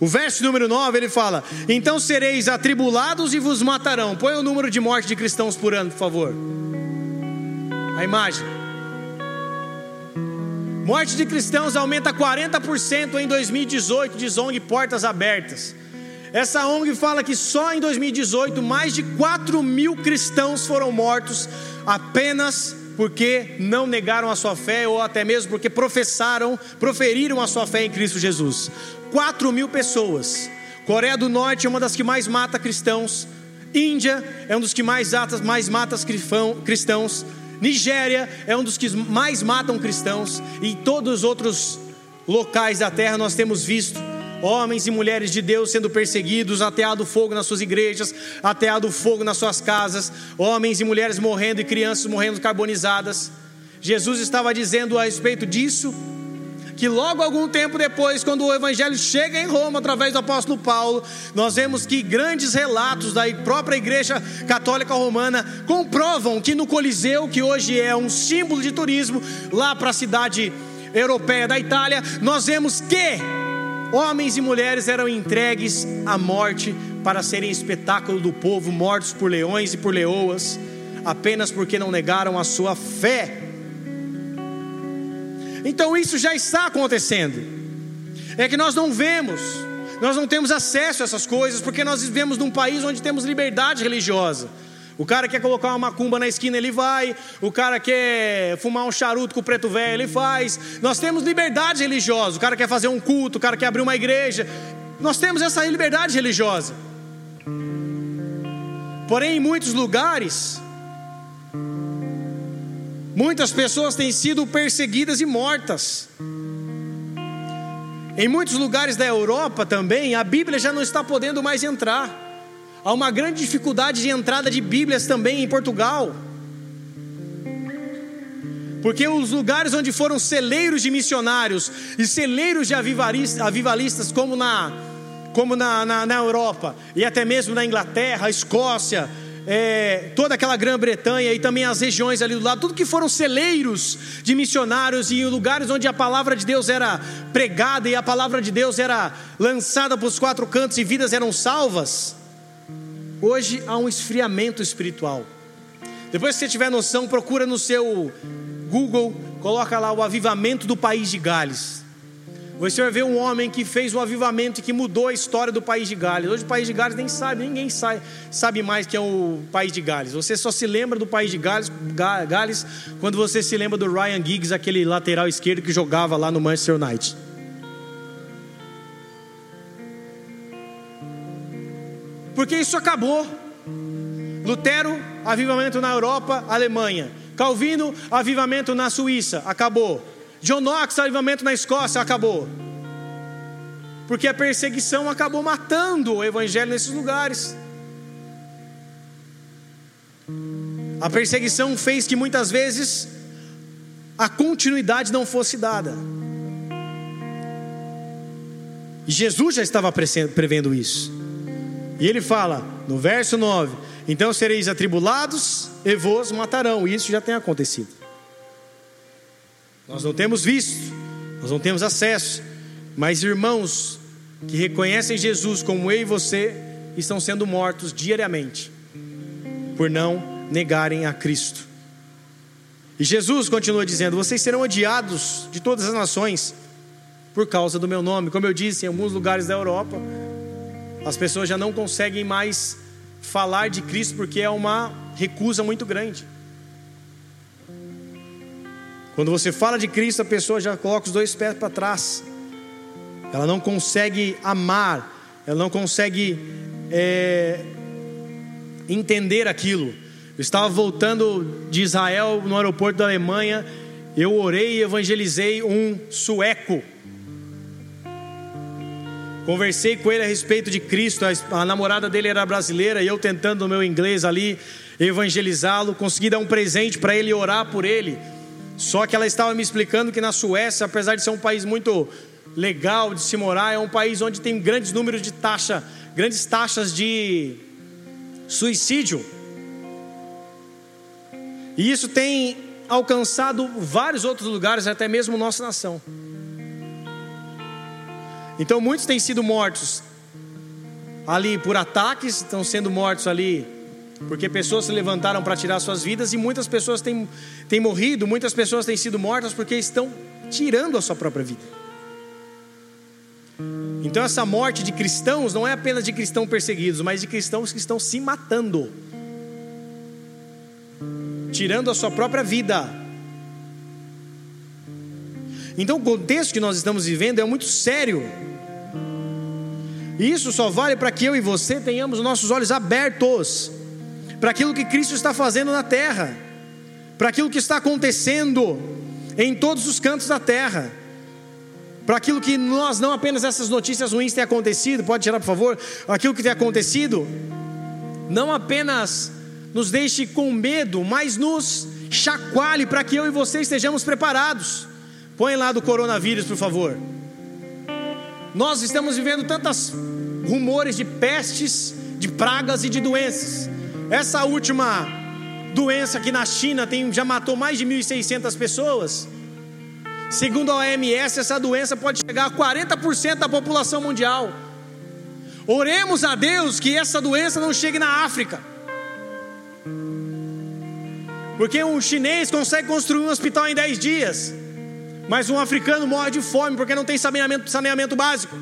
O verso número 9 ele fala: Então sereis atribulados e vos matarão. Põe o número de morte de cristãos por ano, por favor a imagem. Morte de cristãos aumenta 40% em 2018, diz ONG Portas Abertas. Essa ONG fala que só em 2018 mais de 4 mil cristãos foram mortos apenas porque não negaram a sua fé ou até mesmo porque professaram, proferiram a sua fé em Cristo Jesus. 4 mil pessoas. Coreia do Norte é uma das que mais mata cristãos. Índia é um dos que mais, mata, mais mata cristãos. Nigéria é um dos que mais matam cristãos, e em todos os outros locais da terra nós temos visto homens e mulheres de Deus sendo perseguidos, ateado fogo nas suas igrejas, ateado fogo nas suas casas, homens e mulheres morrendo e crianças morrendo carbonizadas. Jesus estava dizendo a respeito disso que logo algum tempo depois, quando o evangelho chega em Roma através do apóstolo Paulo, nós vemos que grandes relatos da própria igreja católica romana comprovam que no Coliseu, que hoje é um símbolo de turismo lá para a cidade europeia da Itália, nós vemos que homens e mulheres eram entregues à morte para serem espetáculo do povo, mortos por leões e por leoas, apenas porque não negaram a sua fé então isso já está acontecendo. É que nós não vemos, nós não temos acesso a essas coisas, porque nós vivemos num país onde temos liberdade religiosa. O cara quer colocar uma macumba na esquina, ele vai. O cara quer fumar um charuto com o preto velho, ele faz. Nós temos liberdade religiosa. O cara quer fazer um culto, o cara quer abrir uma igreja. Nós temos essa liberdade religiosa. Porém, em muitos lugares, Muitas pessoas têm sido perseguidas e mortas. Em muitos lugares da Europa também, a Bíblia já não está podendo mais entrar. Há uma grande dificuldade de entrada de Bíblias também em Portugal. Porque os lugares onde foram celeiros de missionários e celeiros de avivalistas, como na, como na, na, na Europa, e até mesmo na Inglaterra, Escócia, é, toda aquela Grã-Bretanha e também as regiões ali do lado, tudo que foram celeiros de missionários e lugares onde a palavra de Deus era pregada e a palavra de Deus era lançada para os quatro cantos e vidas eram salvas, hoje há um esfriamento espiritual. Depois que você tiver noção, procura no seu Google, coloca lá o avivamento do país de Gales. Você vai ver um homem que fez um avivamento e que mudou a história do país de Gales. Hoje o país de Gales nem sabe, ninguém sabe, sabe mais que é o país de Gales. Você só se lembra do país de Gales, Gales quando você se lembra do Ryan Giggs, aquele lateral esquerdo que jogava lá no Manchester United. Porque isso acabou. Lutero, avivamento na Europa, Alemanha. Calvino, avivamento na Suíça, acabou. John Knox, avivamento na Escócia, acabou. Porque a perseguição acabou matando o evangelho nesses lugares. A perseguição fez que muitas vezes a continuidade não fosse dada. E Jesus já estava prevendo isso. E ele fala no verso 9: Então sereis atribulados e vos matarão. Isso já tem acontecido. Nós não temos visto, nós não temos acesso, mas irmãos que reconhecem Jesus como eu e você estão sendo mortos diariamente por não negarem a Cristo. E Jesus continua dizendo: Vocês serão odiados de todas as nações por causa do meu nome. Como eu disse, em alguns lugares da Europa, as pessoas já não conseguem mais falar de Cristo porque é uma recusa muito grande. Quando você fala de Cristo, a pessoa já coloca os dois pés para trás. Ela não consegue amar, ela não consegue é, entender aquilo. Eu estava voltando de Israel no aeroporto da Alemanha. Eu orei e evangelizei um sueco. Conversei com ele a respeito de Cristo. A, namorada dele era brasileira e eu tentando no meu inglês ali evangelizá-lo. Consegui dar um presente para ele e orar por ele. Só que ela estava me explicando que na Suécia, apesar de ser um país muito legal de se morar, é um país onde tem grandes números de taxa, grandes taxas de suicídio. E isso tem alcançado vários outros lugares, até mesmo nossa nação. Então muitos têm sido mortos ali por ataques, estão sendo mortos ali porque pessoas se levantaram para tirar suas vidas e muitas pessoas têm, têm morrido, muitas pessoas têm sido mortas porque estão tirando a sua própria vida. Então, essa morte de cristãos não é apenas de cristãos perseguidos, mas de cristãos que estão se matando, tirando a sua própria vida. Então, o contexto que nós estamos vivendo é muito sério. E isso só vale para que eu e você tenhamos nossos olhos abertos para aquilo que Cristo está fazendo na terra, para aquilo que está acontecendo em todos os cantos da terra, para aquilo que nós, não apenas essas notícias ruins têm acontecido, pode tirar por favor, aquilo que tem acontecido, não apenas nos deixe com medo, mas nos chacoalhe para que eu e você estejamos preparados. Põe lá do coronavírus, por favor. Nós estamos vivendo tantos rumores de pestes, de pragas e de doenças. Essa última doença aqui na China tem, já matou mais de 1.600 pessoas. Segundo a OMS, essa doença pode chegar a 40% da população mundial. Oremos a Deus que essa doença não chegue na África. Porque um chinês consegue construir um hospital em 10 dias, mas um africano morre de fome porque não tem saneamento, saneamento básico.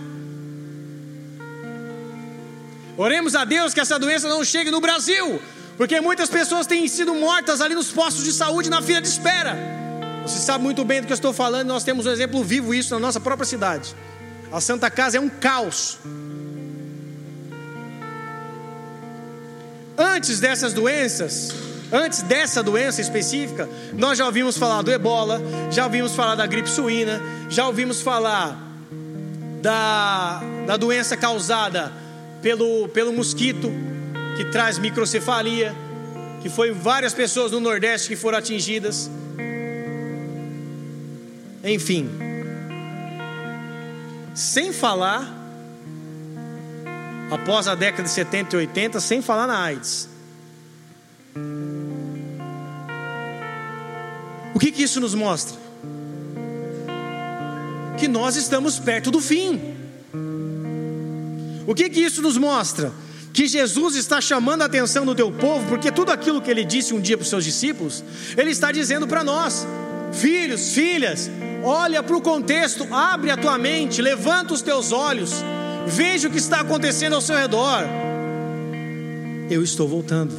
Oremos a Deus que essa doença não chegue no Brasil, porque muitas pessoas têm sido mortas ali nos postos de saúde na fila de espera. Você sabe muito bem do que eu estou falando, nós temos um exemplo vivo isso na nossa própria cidade. A Santa Casa é um caos. Antes dessas doenças, antes dessa doença específica, nós já ouvimos falar do ebola, já ouvimos falar da gripe suína, já ouvimos falar da, da doença causada pelo, pelo mosquito que traz microcefalia, que foi várias pessoas no Nordeste que foram atingidas. Enfim, sem falar, após a década de 70 e 80, sem falar na AIDS. O que, que isso nos mostra? Que nós estamos perto do fim. O que, que isso nos mostra? Que Jesus está chamando a atenção do teu povo, porque tudo aquilo que ele disse um dia para os seus discípulos, ele está dizendo para nós: filhos, filhas, olha para o contexto, abre a tua mente, levanta os teus olhos, veja o que está acontecendo ao seu redor. Eu estou voltando,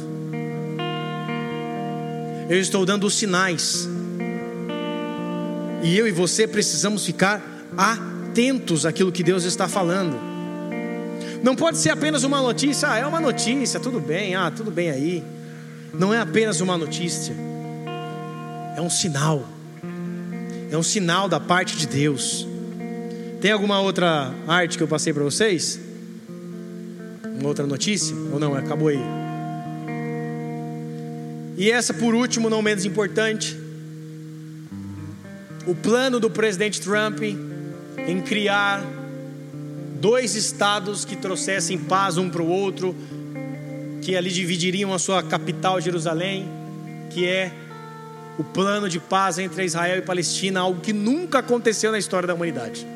eu estou dando os sinais, e eu e você precisamos ficar atentos àquilo que Deus está falando. Não pode ser apenas uma notícia, ah, é uma notícia, tudo bem, ah, tudo bem aí. Não é apenas uma notícia, é um sinal é um sinal da parte de Deus. Tem alguma outra arte que eu passei para vocês? Uma outra notícia? Ou não? Acabou aí. E essa, por último, não menos importante, o plano do presidente Trump em criar dois estados que trouxessem paz um para o outro, que ali dividiriam a sua capital, Jerusalém, que é o plano de paz entre Israel e Palestina, algo que nunca aconteceu na história da humanidade.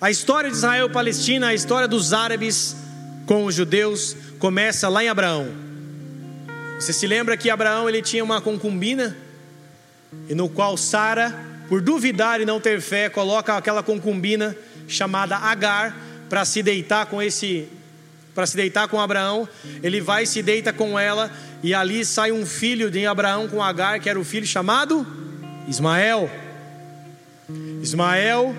A história de Israel e Palestina, a história dos árabes com os judeus, começa lá em Abraão. Você se lembra que Abraão ele tinha uma concubina, e no qual Sara, por duvidar e não ter fé, coloca aquela concubina chamada Agar para se deitar com esse para se deitar com Abraão, ele vai e se deita com ela, e ali sai um filho de Abraão com Agar, que era o filho chamado Ismael. Ismael,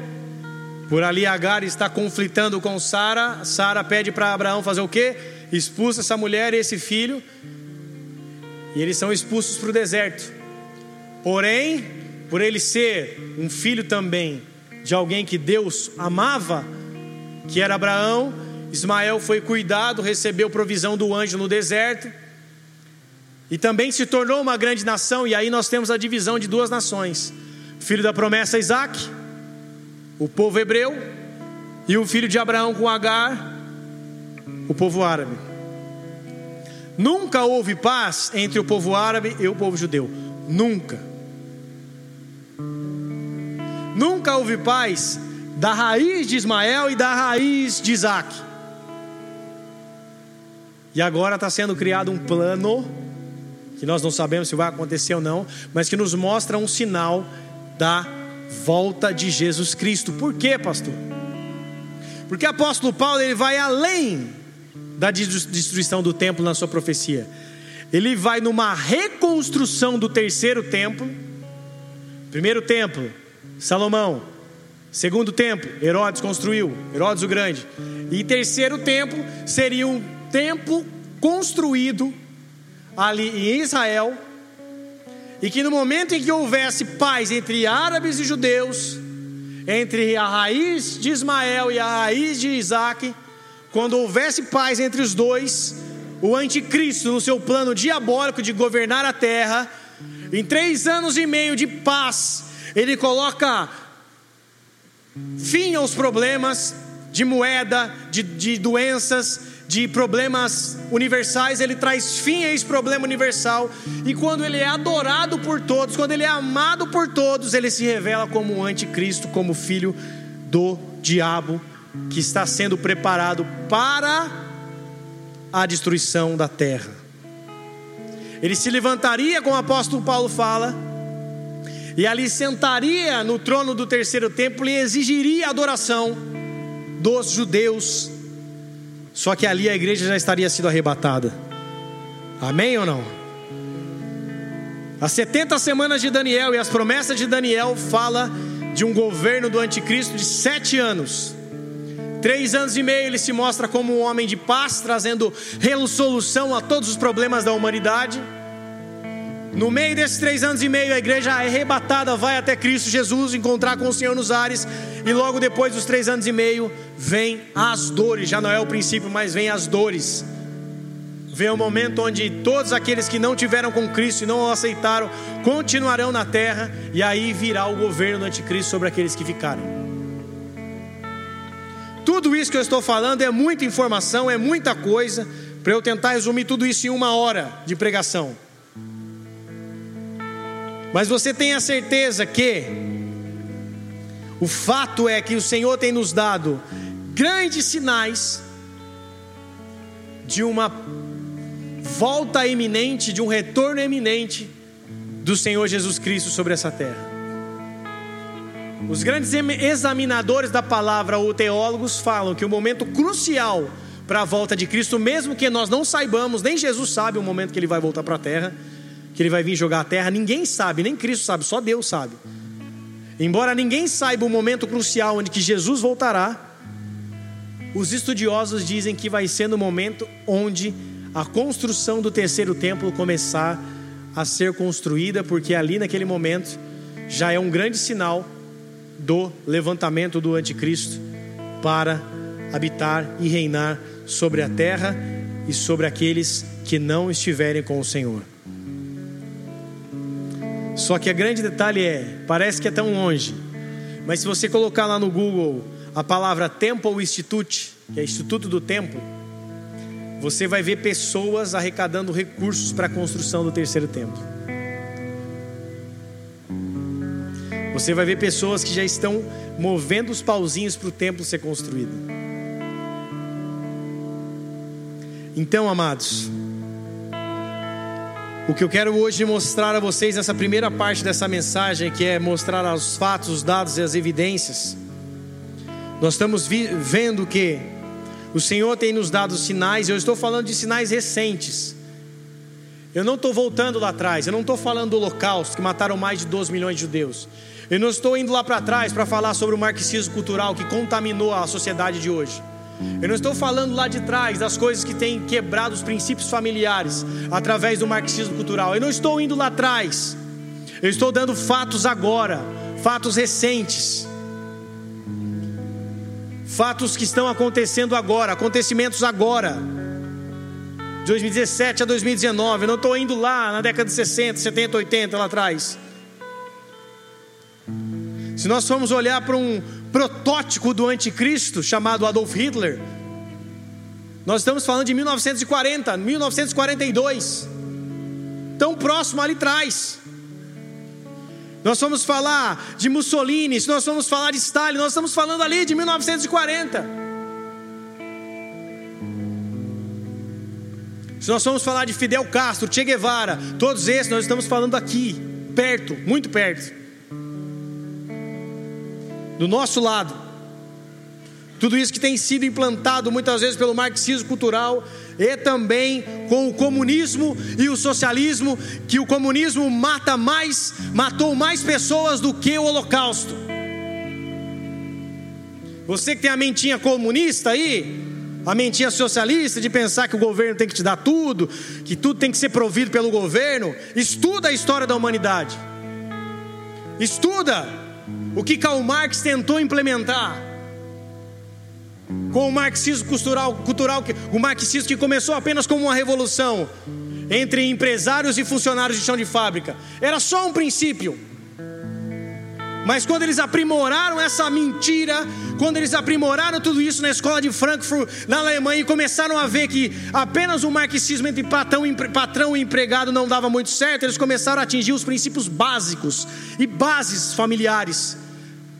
por ali Agar está conflitando com Sara, Sara pede para Abraão fazer o quê? Expulsa essa mulher e esse filho, e eles são expulsos para o deserto. Porém, por ele ser um filho também de alguém que Deus amava, que era Abraão, Ismael foi cuidado, recebeu provisão do anjo no deserto e também se tornou uma grande nação. E aí nós temos a divisão de duas nações: filho da promessa Isaac, o povo hebreu, e o filho de Abraão com Agar, o povo árabe. Nunca houve paz entre o povo árabe e o povo judeu. Nunca. Nunca houve paz da raiz de Ismael e da raiz de Isaac. E agora está sendo criado um plano, que nós não sabemos se vai acontecer ou não, mas que nos mostra um sinal da volta de Jesus Cristo. Por quê, pastor? Porque o apóstolo Paulo ele vai além da destruição do templo na sua profecia. Ele vai numa reconstrução do terceiro templo. Primeiro templo, Salomão. Segundo templo, Herodes construiu, Herodes o Grande. E terceiro templo seria um templo construído ali em Israel, e que no momento em que houvesse paz entre árabes e judeus, entre a raiz de Ismael e a raiz de Isaac, quando houvesse paz entre os dois, o anticristo, no seu plano diabólico de governar a terra, em três anos e meio de paz, ele coloca fim aos problemas de moeda, de, de doenças, de problemas universais, ele traz fim a esse problema universal. E quando ele é adorado por todos, quando ele é amado por todos, ele se revela como o anticristo, como filho do diabo que está sendo preparado para a destruição da terra. Ele se levantaria, como o apóstolo Paulo fala, e ali sentaria no trono do terceiro templo e exigiria adoração dos judeus só que ali a igreja já estaria sido arrebatada. Amém ou não? As 70 semanas de Daniel e as promessas de Daniel fala de um governo do anticristo de sete anos. Três anos e meio ele se mostra como um homem de paz, trazendo resolução a todos os problemas da humanidade. No meio desses três anos e meio, a igreja arrebatada vai até Cristo Jesus encontrar com o Senhor nos ares, e logo depois dos três anos e meio, vem as dores. Já não é o princípio, mas vem as dores. vem o momento onde todos aqueles que não tiveram com Cristo e não o aceitaram continuarão na terra, e aí virá o governo do anticristo sobre aqueles que ficaram. Tudo isso que eu estou falando é muita informação, é muita coisa, para eu tentar resumir tudo isso em uma hora de pregação. Mas você tem a certeza que o fato é que o Senhor tem nos dado grandes sinais de uma volta iminente, de um retorno iminente do Senhor Jesus Cristo sobre essa terra. Os grandes examinadores da palavra ou teólogos falam que o momento crucial para a volta de Cristo, mesmo que nós não saibamos, nem Jesus sabe o momento que ele vai voltar para a terra, que ele vai vir jogar a terra, ninguém sabe, nem Cristo sabe, só Deus sabe. Embora ninguém saiba o momento crucial onde que Jesus voltará, os estudiosos dizem que vai ser no momento onde a construção do terceiro templo começar a ser construída, porque ali naquele momento já é um grande sinal do levantamento do anticristo para habitar e reinar sobre a terra e sobre aqueles que não estiverem com o Senhor. Só que o grande detalhe é, parece que é tão longe, mas se você colocar lá no Google a palavra Temple Institute, que é Instituto do Templo, você vai ver pessoas arrecadando recursos para a construção do terceiro templo. Você vai ver pessoas que já estão movendo os pauzinhos para o templo ser construído. Então, amados, o que eu quero hoje mostrar a vocês nessa primeira parte dessa mensagem, que é mostrar os fatos, os dados e as evidências, nós estamos vendo que o Senhor tem nos dado sinais, eu estou falando de sinais recentes. Eu não estou voltando lá atrás, eu não estou falando do Holocausto, que mataram mais de 12 milhões de judeus. Eu não estou indo lá para trás para falar sobre o marxismo cultural que contaminou a sociedade de hoje. Eu não estou falando lá de trás das coisas que têm quebrado os princípios familiares através do marxismo cultural. Eu não estou indo lá atrás. Eu estou dando fatos agora, fatos recentes. Fatos que estão acontecendo agora, acontecimentos agora. 2017 a 2019, eu não estou indo lá na década de 60, 70, 80 lá atrás. Se nós formos olhar para um protótipo do anticristo chamado Adolf Hitler, nós estamos falando de 1940, 1942, tão próximo ali atrás. Nós vamos falar de Mussolini, se nós vamos falar de Stalin, nós estamos falando ali de 1940. Se nós vamos falar de Fidel Castro, Che Guevara, todos esses nós estamos falando aqui, perto, muito perto. Do nosso lado. Tudo isso que tem sido implantado muitas vezes pelo marxismo cultural e também com o comunismo e o socialismo, que o comunismo mata mais, matou mais pessoas do que o holocausto. Você que tem a mentinha comunista aí, a mentinha socialista de pensar que o governo tem que te dar tudo, que tudo tem que ser provido pelo governo, estuda a história da humanidade. Estuda o que Karl Marx tentou implementar com o marxismo cultural, cultural o marxismo que começou apenas como uma revolução entre empresários e funcionários de chão de fábrica. Era só um princípio. Mas quando eles aprimoraram essa mentira, quando eles aprimoraram tudo isso na escola de Frankfurt, na Alemanha, e começaram a ver que apenas o marxismo entre patrão, patrão e empregado não dava muito certo, eles começaram a atingir os princípios básicos e bases familiares.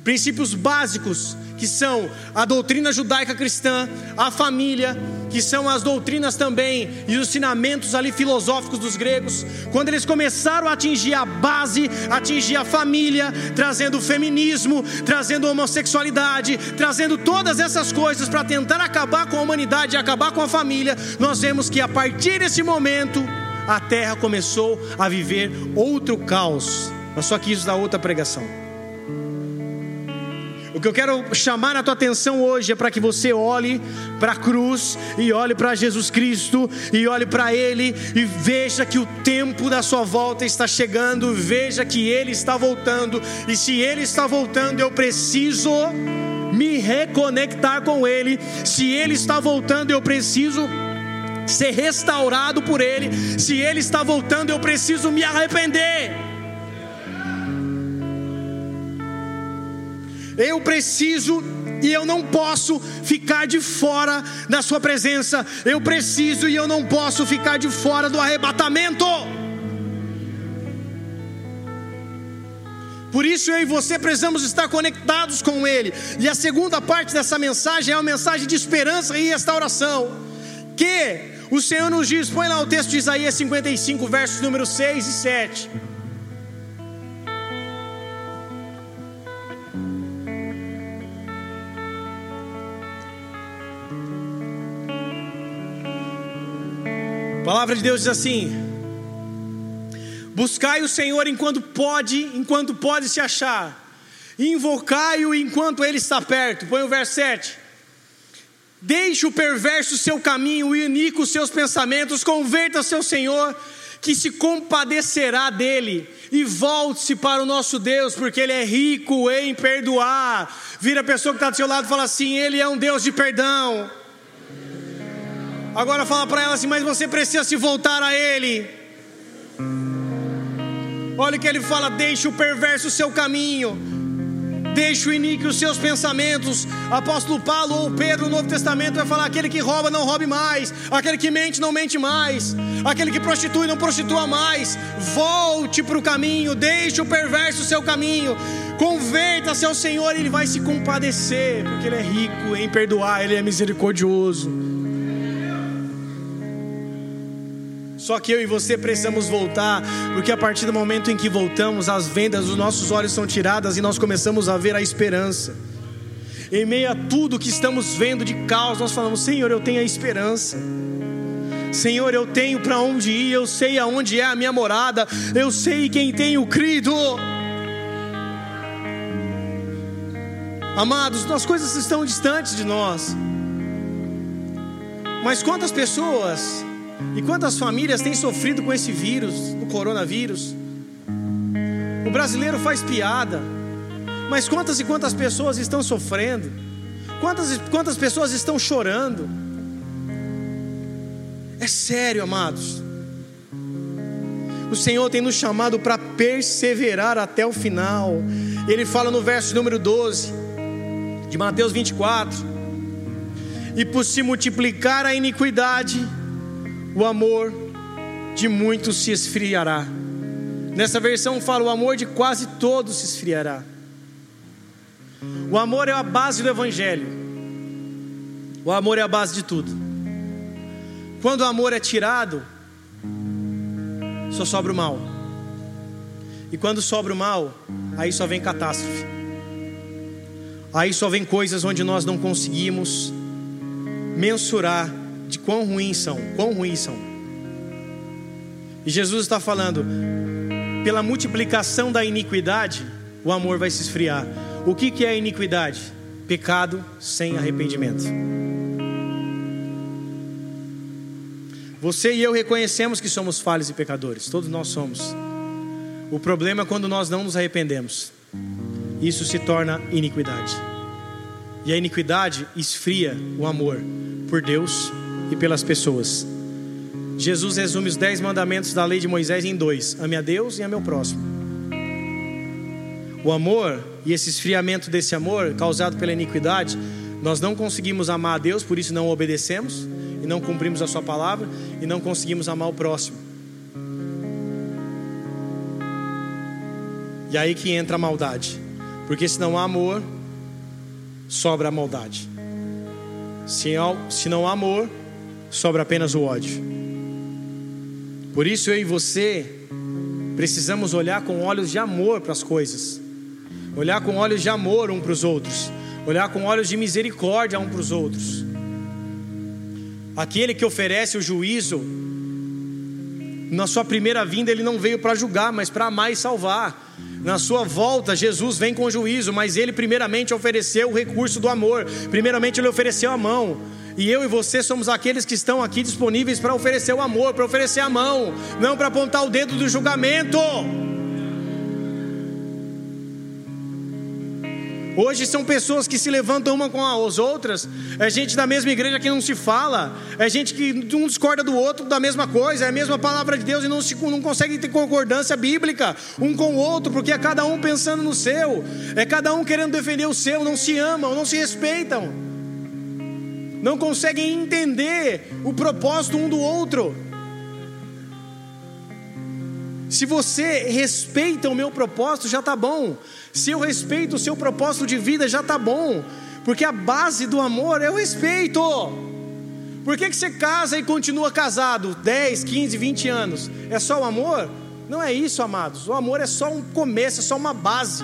Princípios básicos que são a doutrina judaica cristã, a família, que são as doutrinas também e os ensinamentos ali filosóficos dos gregos, quando eles começaram a atingir a base, atingir a família, trazendo o feminismo, trazendo a homossexualidade, trazendo todas essas coisas para tentar acabar com a humanidade e acabar com a família, nós vemos que a partir desse momento a terra começou a viver outro caos. Mas só que isso dá outra pregação. O que eu quero chamar a tua atenção hoje é para que você olhe para a cruz e olhe para Jesus Cristo e olhe para Ele e veja que o tempo da sua volta está chegando, veja que Ele está voltando e se Ele está voltando, eu preciso me reconectar com Ele. Se Ele está voltando, eu preciso ser restaurado por Ele. Se Ele está voltando, eu preciso me arrepender. Eu preciso e eu não posso ficar de fora da Sua presença. Eu preciso e eu não posso ficar de fora do arrebatamento. Por isso eu e você precisamos estar conectados com Ele. E a segunda parte dessa mensagem é uma mensagem de esperança e restauração. Que o Senhor nos diz, põe lá o texto de Isaías 55, versos número 6 e 7. A palavra de Deus diz assim: Buscai o Senhor enquanto pode, enquanto pode se achar. Invocai-o enquanto ele está perto. Põe o verso 7. Deixe o perverso seu caminho, o iníquo seus pensamentos, converta seu Senhor, que se compadecerá dele, e volte-se para o nosso Deus, porque Ele é rico em perdoar. Vira a pessoa que está do seu lado e fala assim: Ele é um Deus de perdão. Agora fala para ela assim: Mas você precisa se voltar a Ele. Olha o que ele fala: deixe o perverso o seu caminho, deixe o iníquo os seus pensamentos. Apóstolo Paulo ou Pedro no Novo Testamento vai falar: aquele que rouba, não roube mais, aquele que mente, não mente mais, aquele que prostitui, não prostitua mais. Volte para o caminho, deixe o perverso o seu caminho, converta-se ao Senhor, Ele vai se compadecer, porque Ele é rico em perdoar, Ele é misericordioso. Só que eu e você precisamos voltar, porque a partir do momento em que voltamos, as vendas dos nossos olhos são tiradas e nós começamos a ver a esperança. Em meio a tudo que estamos vendo de caos, nós falamos: Senhor, eu tenho a esperança. Senhor, eu tenho para onde ir, eu sei aonde é a minha morada, eu sei quem tenho crido. Amados, as coisas estão distantes de nós. Mas quantas pessoas e quantas famílias têm sofrido com esse vírus, o coronavírus? O brasileiro faz piada, mas quantas e quantas pessoas estão sofrendo? Quantas quantas pessoas estão chorando? É sério, amados. O Senhor tem nos chamado para perseverar até o final. Ele fala no verso número 12 de Mateus 24: E por se multiplicar a iniquidade, o amor de muitos se esfriará. Nessa versão fala: o amor de quase todos se esfriará. O amor é a base do Evangelho. O amor é a base de tudo. Quando o amor é tirado, só sobra o mal. E quando sobra o mal, aí só vem catástrofe. Aí só vem coisas onde nós não conseguimos mensurar de quão ruins são, quão ruins são. E Jesus está falando, pela multiplicação da iniquidade, o amor vai se esfriar. O que, que é iniquidade? Pecado sem arrependimento. Você e eu reconhecemos que somos falhos e pecadores, todos nós somos. O problema é quando nós não nos arrependemos, isso se torna iniquidade. E a iniquidade esfria o amor por Deus e pelas pessoas. Jesus resume os dez mandamentos da lei de Moisés em dois: ame a Deus e ame ao próximo. O amor e esse esfriamento desse amor causado pela iniquidade, nós não conseguimos amar a Deus, por isso não obedecemos e não cumprimos a Sua palavra e não conseguimos amar o próximo. E aí que entra a maldade, porque se não há amor, sobra a maldade. Se não há amor, sobra apenas o ódio. Por isso eu e você precisamos olhar com olhos de amor para as coisas, olhar com olhos de amor um para os outros, olhar com olhos de misericórdia um para os outros. Aquele que oferece o juízo, na sua primeira vinda ele não veio para julgar, mas para amar e salvar. Na sua volta, Jesus vem com juízo, mas ele primeiramente ofereceu o recurso do amor. Primeiramente ele ofereceu a mão. E eu e você somos aqueles que estão aqui disponíveis para oferecer o amor, para oferecer a mão, não para apontar o dedo do julgamento. Hoje são pessoas que se levantam uma com as outras, é gente da mesma igreja que não se fala, é gente que um discorda do outro da mesma coisa, é a mesma palavra de Deus e não, se, não consegue ter concordância bíblica um com o outro, porque é cada um pensando no seu, é cada um querendo defender o seu, não se amam, não se respeitam, não conseguem entender o propósito um do outro. Se você respeita o meu propósito, já está bom. Se eu respeito o seu propósito de vida, já está bom. Porque a base do amor é o respeito. Por que, que você casa e continua casado 10, 15, 20 anos? É só o amor? Não é isso, amados. O amor é só um começo, é só uma base.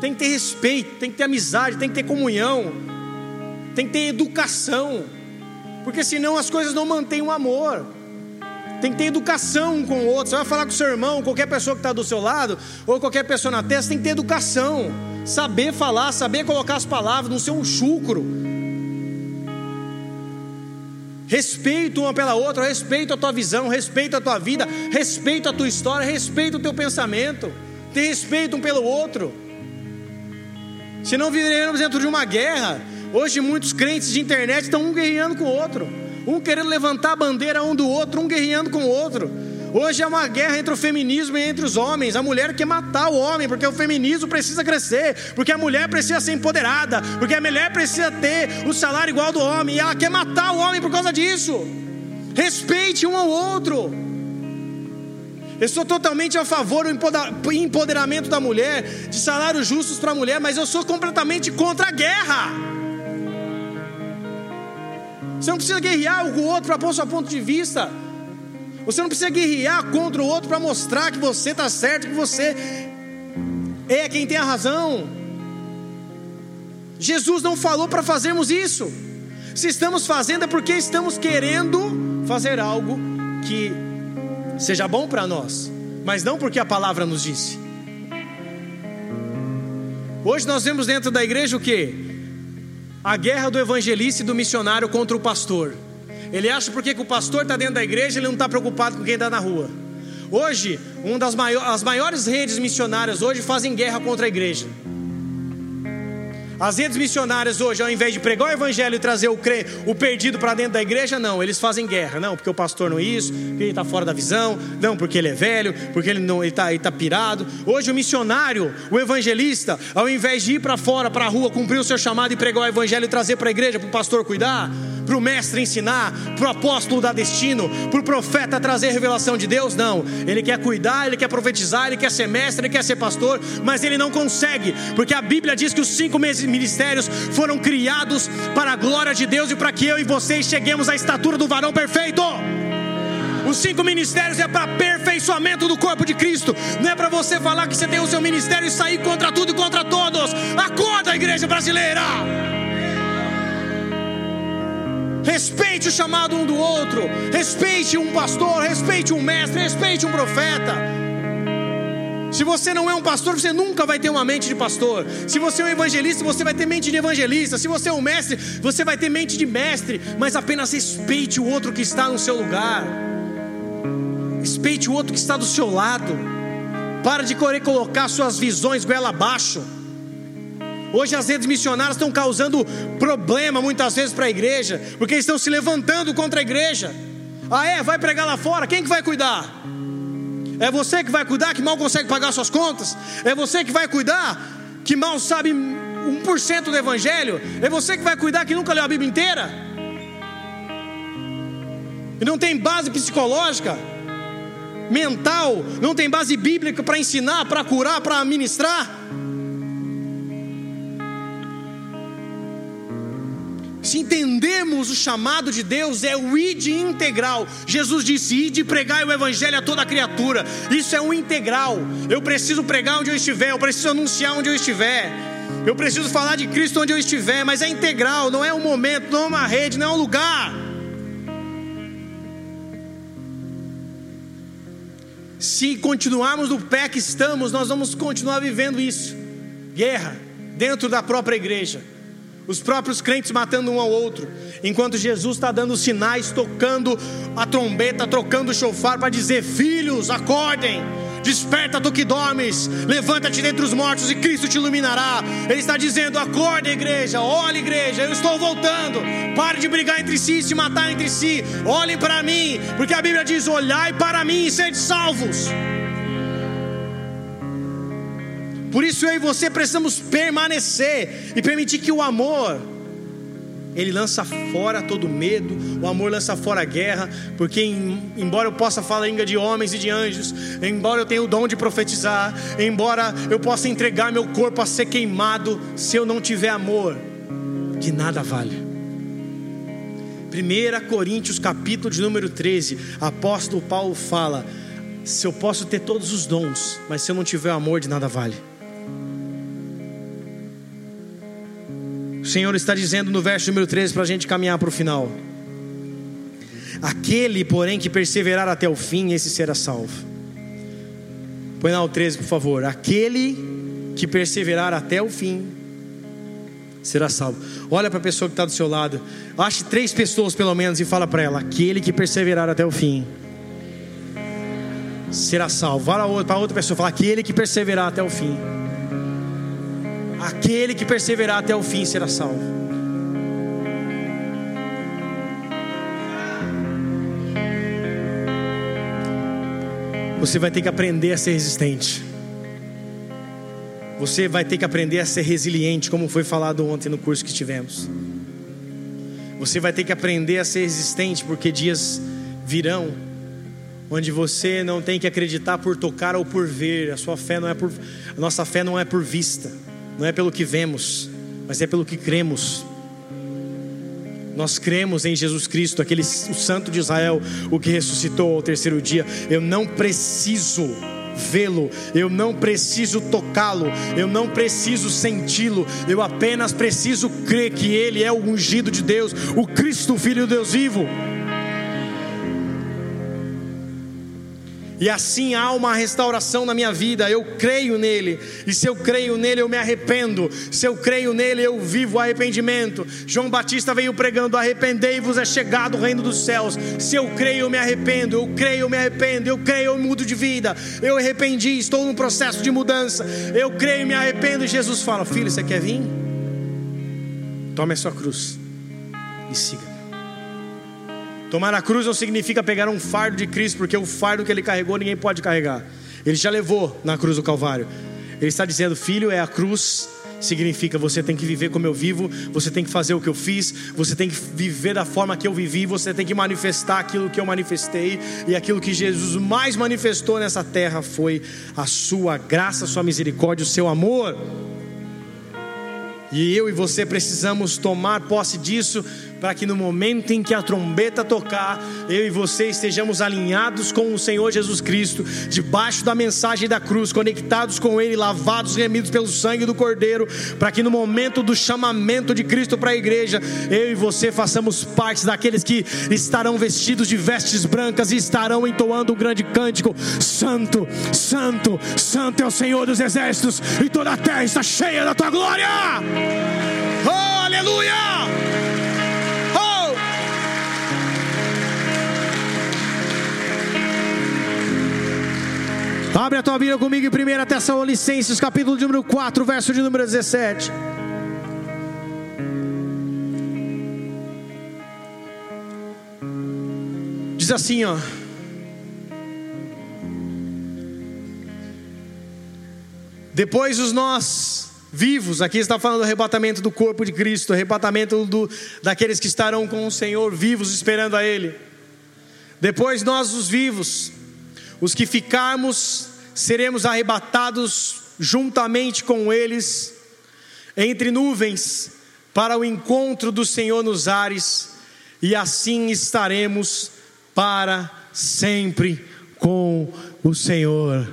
Tem que ter respeito, tem que ter amizade, tem que ter comunhão, tem que ter educação. Porque senão as coisas não mantêm o amor tem que ter educação um com o outro. Você vai falar com seu irmão, qualquer pessoa que está do seu lado, ou qualquer pessoa na testa, tem que ter educação. Saber falar, saber colocar as palavras, não ser um chucro. Respeito uma pela outra, respeito a tua visão, respeito a tua vida, respeito a tua história, respeito o teu pensamento. Ter respeito um pelo outro. Senão viveremos dentro de uma guerra. Hoje muitos crentes de internet estão um guerreando com o outro um querendo levantar a bandeira um do outro, um guerreando com o outro. Hoje é uma guerra entre o feminismo e entre os homens. A mulher quer matar o homem, porque o feminismo precisa crescer, porque a mulher precisa ser empoderada, porque a mulher precisa ter o salário igual do homem, e ela quer matar o homem por causa disso. Respeite um ao outro. Eu sou totalmente a favor do empoderamento da mulher, de salários justos para a mulher, mas eu sou completamente contra a guerra. Você não precisa guerrear com o outro para pôr seu ponto de vista. Você não precisa guerrear contra o outro para mostrar que você está certo, que você é quem tem a razão. Jesus não falou para fazermos isso. Se estamos fazendo é porque estamos querendo fazer algo que seja bom para nós, mas não porque a palavra nos disse. Hoje nós vemos dentro da igreja o que? A guerra do evangelista e do missionário contra o pastor. Ele acha porque que o pastor está dentro da igreja, ele não está preocupado com quem está na rua. Hoje, uma das maiores, as maiores redes missionárias hoje fazem guerra contra a igreja. As redes missionárias hoje, ao invés de pregar o evangelho e trazer o, cre... o perdido para dentro da igreja, não, eles fazem guerra. Não, porque o pastor não é isso, porque ele está fora da visão, não, porque ele é velho, porque ele não está tá pirado. Hoje o missionário, o evangelista, ao invés de ir para fora, para a rua, cumprir o seu chamado e pregar o evangelho e trazer para a igreja, para o pastor cuidar, para o mestre ensinar, para o apóstolo dar destino, para o profeta trazer revelação de Deus, não. Ele quer cuidar, ele quer profetizar, ele quer ser mestre, ele quer ser pastor, mas ele não consegue, porque a Bíblia diz que os cinco ministérios foram criados para a glória de Deus e para que eu e vocês cheguemos à estatura do varão perfeito. Os cinco ministérios é para aperfeiçoamento do corpo de Cristo. Não é para você falar que você tem o seu ministério e sair contra tudo e contra todos. Acorda, igreja brasileira! Respeite o chamado um do outro. Respeite um pastor, respeite um mestre, respeite um profeta. Se você não é um pastor, você nunca vai ter uma mente de pastor. Se você é um evangelista, você vai ter mente de evangelista. Se você é um mestre, você vai ter mente de mestre. Mas apenas respeite o outro que está no seu lugar. Respeite o outro que está do seu lado. Para de querer colocar suas visões goela abaixo. Hoje as redes missionárias estão causando problema muitas vezes para a igreja, porque estão se levantando contra a igreja. Ah, é? Vai pregar lá fora? Quem que vai cuidar? É você que vai cuidar que mal consegue pagar suas contas? É você que vai cuidar que mal sabe 1% do evangelho? É você que vai cuidar que nunca leu a Bíblia inteira? E não tem base psicológica, mental, não tem base bíblica para ensinar, para curar, para ministrar? Se entendemos o chamado de Deus, é o id integral. Jesus disse: ide pregar o evangelho a toda criatura. Isso é um integral. Eu preciso pregar onde eu estiver, eu preciso anunciar onde eu estiver. Eu preciso falar de Cristo onde eu estiver, mas é integral, não é um momento, não é uma rede, não é um lugar. Se continuarmos no pé que estamos, nós vamos continuar vivendo isso guerra dentro da própria igreja os próprios crentes matando um ao outro, enquanto Jesus está dando sinais, tocando a trombeta, trocando o chofar para dizer: Filhos, acordem, Desperta tu que dormes, levanta-te dentre os mortos e Cristo te iluminará. Ele está dizendo: acorda, igreja, olha, igreja, eu estou voltando. Pare de brigar entre si e se matar entre si. Olhem para mim, porque a Bíblia diz: olhai para mim e sede salvos. Por isso eu e você precisamos permanecer e permitir que o amor ele lança fora todo medo, o amor lança fora a guerra, porque embora eu possa falar língua de homens e de anjos, embora eu tenha o dom de profetizar, embora eu possa entregar meu corpo a ser queimado, se eu não tiver amor, de nada vale. 1 Coríntios capítulo de número 13, apóstolo Paulo fala: se eu posso ter todos os dons, mas se eu não tiver amor, de nada vale. Senhor está dizendo no verso número 13 para a gente caminhar para o final. Aquele, porém, que perseverar até o fim, esse será salvo. Põe lá o 13, por favor. Aquele que perseverar até o fim será salvo. Olha para a pessoa que está do seu lado. Ache três pessoas pelo menos e fala para ela: aquele que perseverar até o fim será salvo. Para outra, outra pessoa, fala: aquele que perseverar até o fim. Aquele que perseverar até o fim será salvo. Você vai ter que aprender a ser resistente. Você vai ter que aprender a ser resiliente, como foi falado ontem no curso que tivemos. Você vai ter que aprender a ser resistente, porque dias virão onde você não tem que acreditar por tocar ou por ver. A sua fé não é por a nossa fé não é por vista não é pelo que vemos, mas é pelo que cremos. Nós cremos em Jesus Cristo, aquele o Santo de Israel, o que ressuscitou ao terceiro dia. Eu não preciso vê-lo, eu não preciso tocá-lo, eu não preciso senti-lo, eu apenas preciso crer que Ele é o ungido de Deus, o Cristo, Filho de Deus vivo. E assim há uma restauração na minha vida. Eu creio nele. E se eu creio nele, eu me arrependo. Se eu creio nele, eu vivo arrependimento. João Batista veio pregando: arrependei-vos, é chegado o reino dos céus. Se eu creio, eu me arrependo. Eu creio, eu me arrependo. Eu creio, eu mudo de vida. Eu arrependi, estou num processo de mudança. Eu creio, me arrependo. E Jesus fala: Filho, você quer vir? Tome a sua cruz e siga. Tomar a cruz não significa pegar um fardo de Cristo, porque o fardo que ele carregou ninguém pode carregar. Ele já levou na cruz do Calvário. Ele está dizendo: Filho, é a cruz. Significa você tem que viver como eu vivo, você tem que fazer o que eu fiz, você tem que viver da forma que eu vivi, você tem que manifestar aquilo que eu manifestei, e aquilo que Jesus mais manifestou nessa terra foi a sua graça, a sua misericórdia, o seu amor. E eu e você precisamos tomar posse disso, para que no momento em que a trombeta tocar, eu e você estejamos alinhados com o Senhor Jesus Cristo, debaixo da mensagem da cruz, conectados com Ele, lavados, remidos pelo sangue do Cordeiro, para que no momento do chamamento de Cristo para a igreja, eu e você façamos parte daqueles que estarão vestidos de vestes brancas e estarão entoando um grande cântico: Santo, Santo, Santo é o Senhor dos exércitos, e toda a terra está cheia da tua glória. Oh, aleluia! Abre a tua Bíblia comigo em 1 Tessalonicenses, capítulo de número 4, verso de número 17. Diz assim, ó. Depois os nós vivos, aqui está falando do arrebatamento do corpo de Cristo, arrebatamento do, daqueles que estarão com o Senhor vivos esperando a Ele. Depois nós os vivos os que ficarmos seremos arrebatados juntamente com eles entre nuvens para o encontro do Senhor nos ares, e assim estaremos para sempre com o Senhor.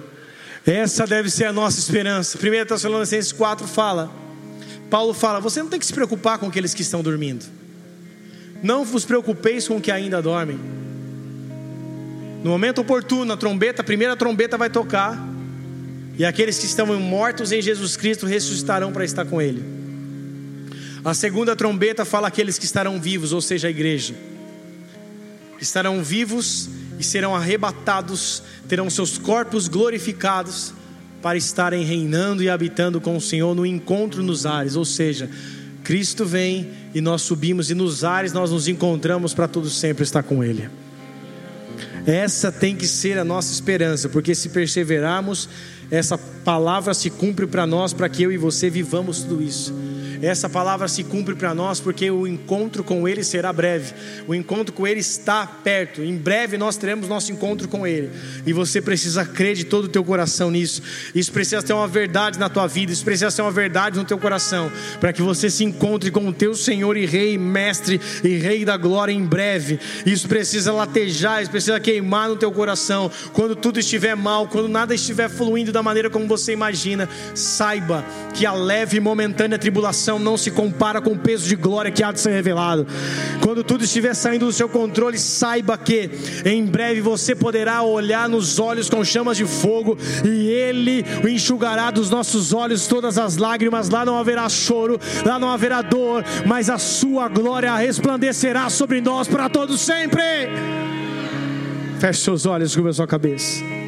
Essa deve ser a nossa esperança. 1 Tessalonicenses 4 fala, Paulo fala: você não tem que se preocupar com aqueles que estão dormindo. Não vos preocupeis com que ainda dormem no momento oportuno, a trombeta, a primeira trombeta vai tocar, e aqueles que estão mortos em Jesus Cristo ressuscitarão para estar com Ele. A segunda trombeta fala aqueles que estarão vivos, ou seja, a igreja. Estarão vivos e serão arrebatados, terão seus corpos glorificados para estarem reinando e habitando com o Senhor no encontro nos ares, ou seja, Cristo vem e nós subimos e nos ares nós nos encontramos para todo sempre estar com Ele. Essa tem que ser a nossa esperança, porque se perseverarmos, essa palavra se cumpre para nós, para que eu e você vivamos tudo isso. Essa palavra se cumpre para nós porque o encontro com Ele será breve. O encontro com Ele está perto. Em breve nós teremos nosso encontro com Ele. E você precisa crer de todo o teu coração nisso. Isso precisa ter uma verdade na tua vida. Isso precisa ser uma verdade no teu coração. Para que você se encontre com o teu Senhor e Rei, Mestre e Rei da Glória em breve. Isso precisa latejar, isso precisa queimar no teu coração. Quando tudo estiver mal, quando nada estiver fluindo da maneira como você imagina, saiba que a leve e momentânea tribulação não se compara com o peso de glória que há de ser revelado. Quando tudo estiver saindo do seu controle, saiba que em breve você poderá olhar nos olhos com chamas de fogo e Ele enxugará dos nossos olhos todas as lágrimas. Lá não haverá choro, lá não haverá dor, mas a Sua glória resplandecerá sobre nós para todos sempre. Feche seus olhos, cubra sua cabeça.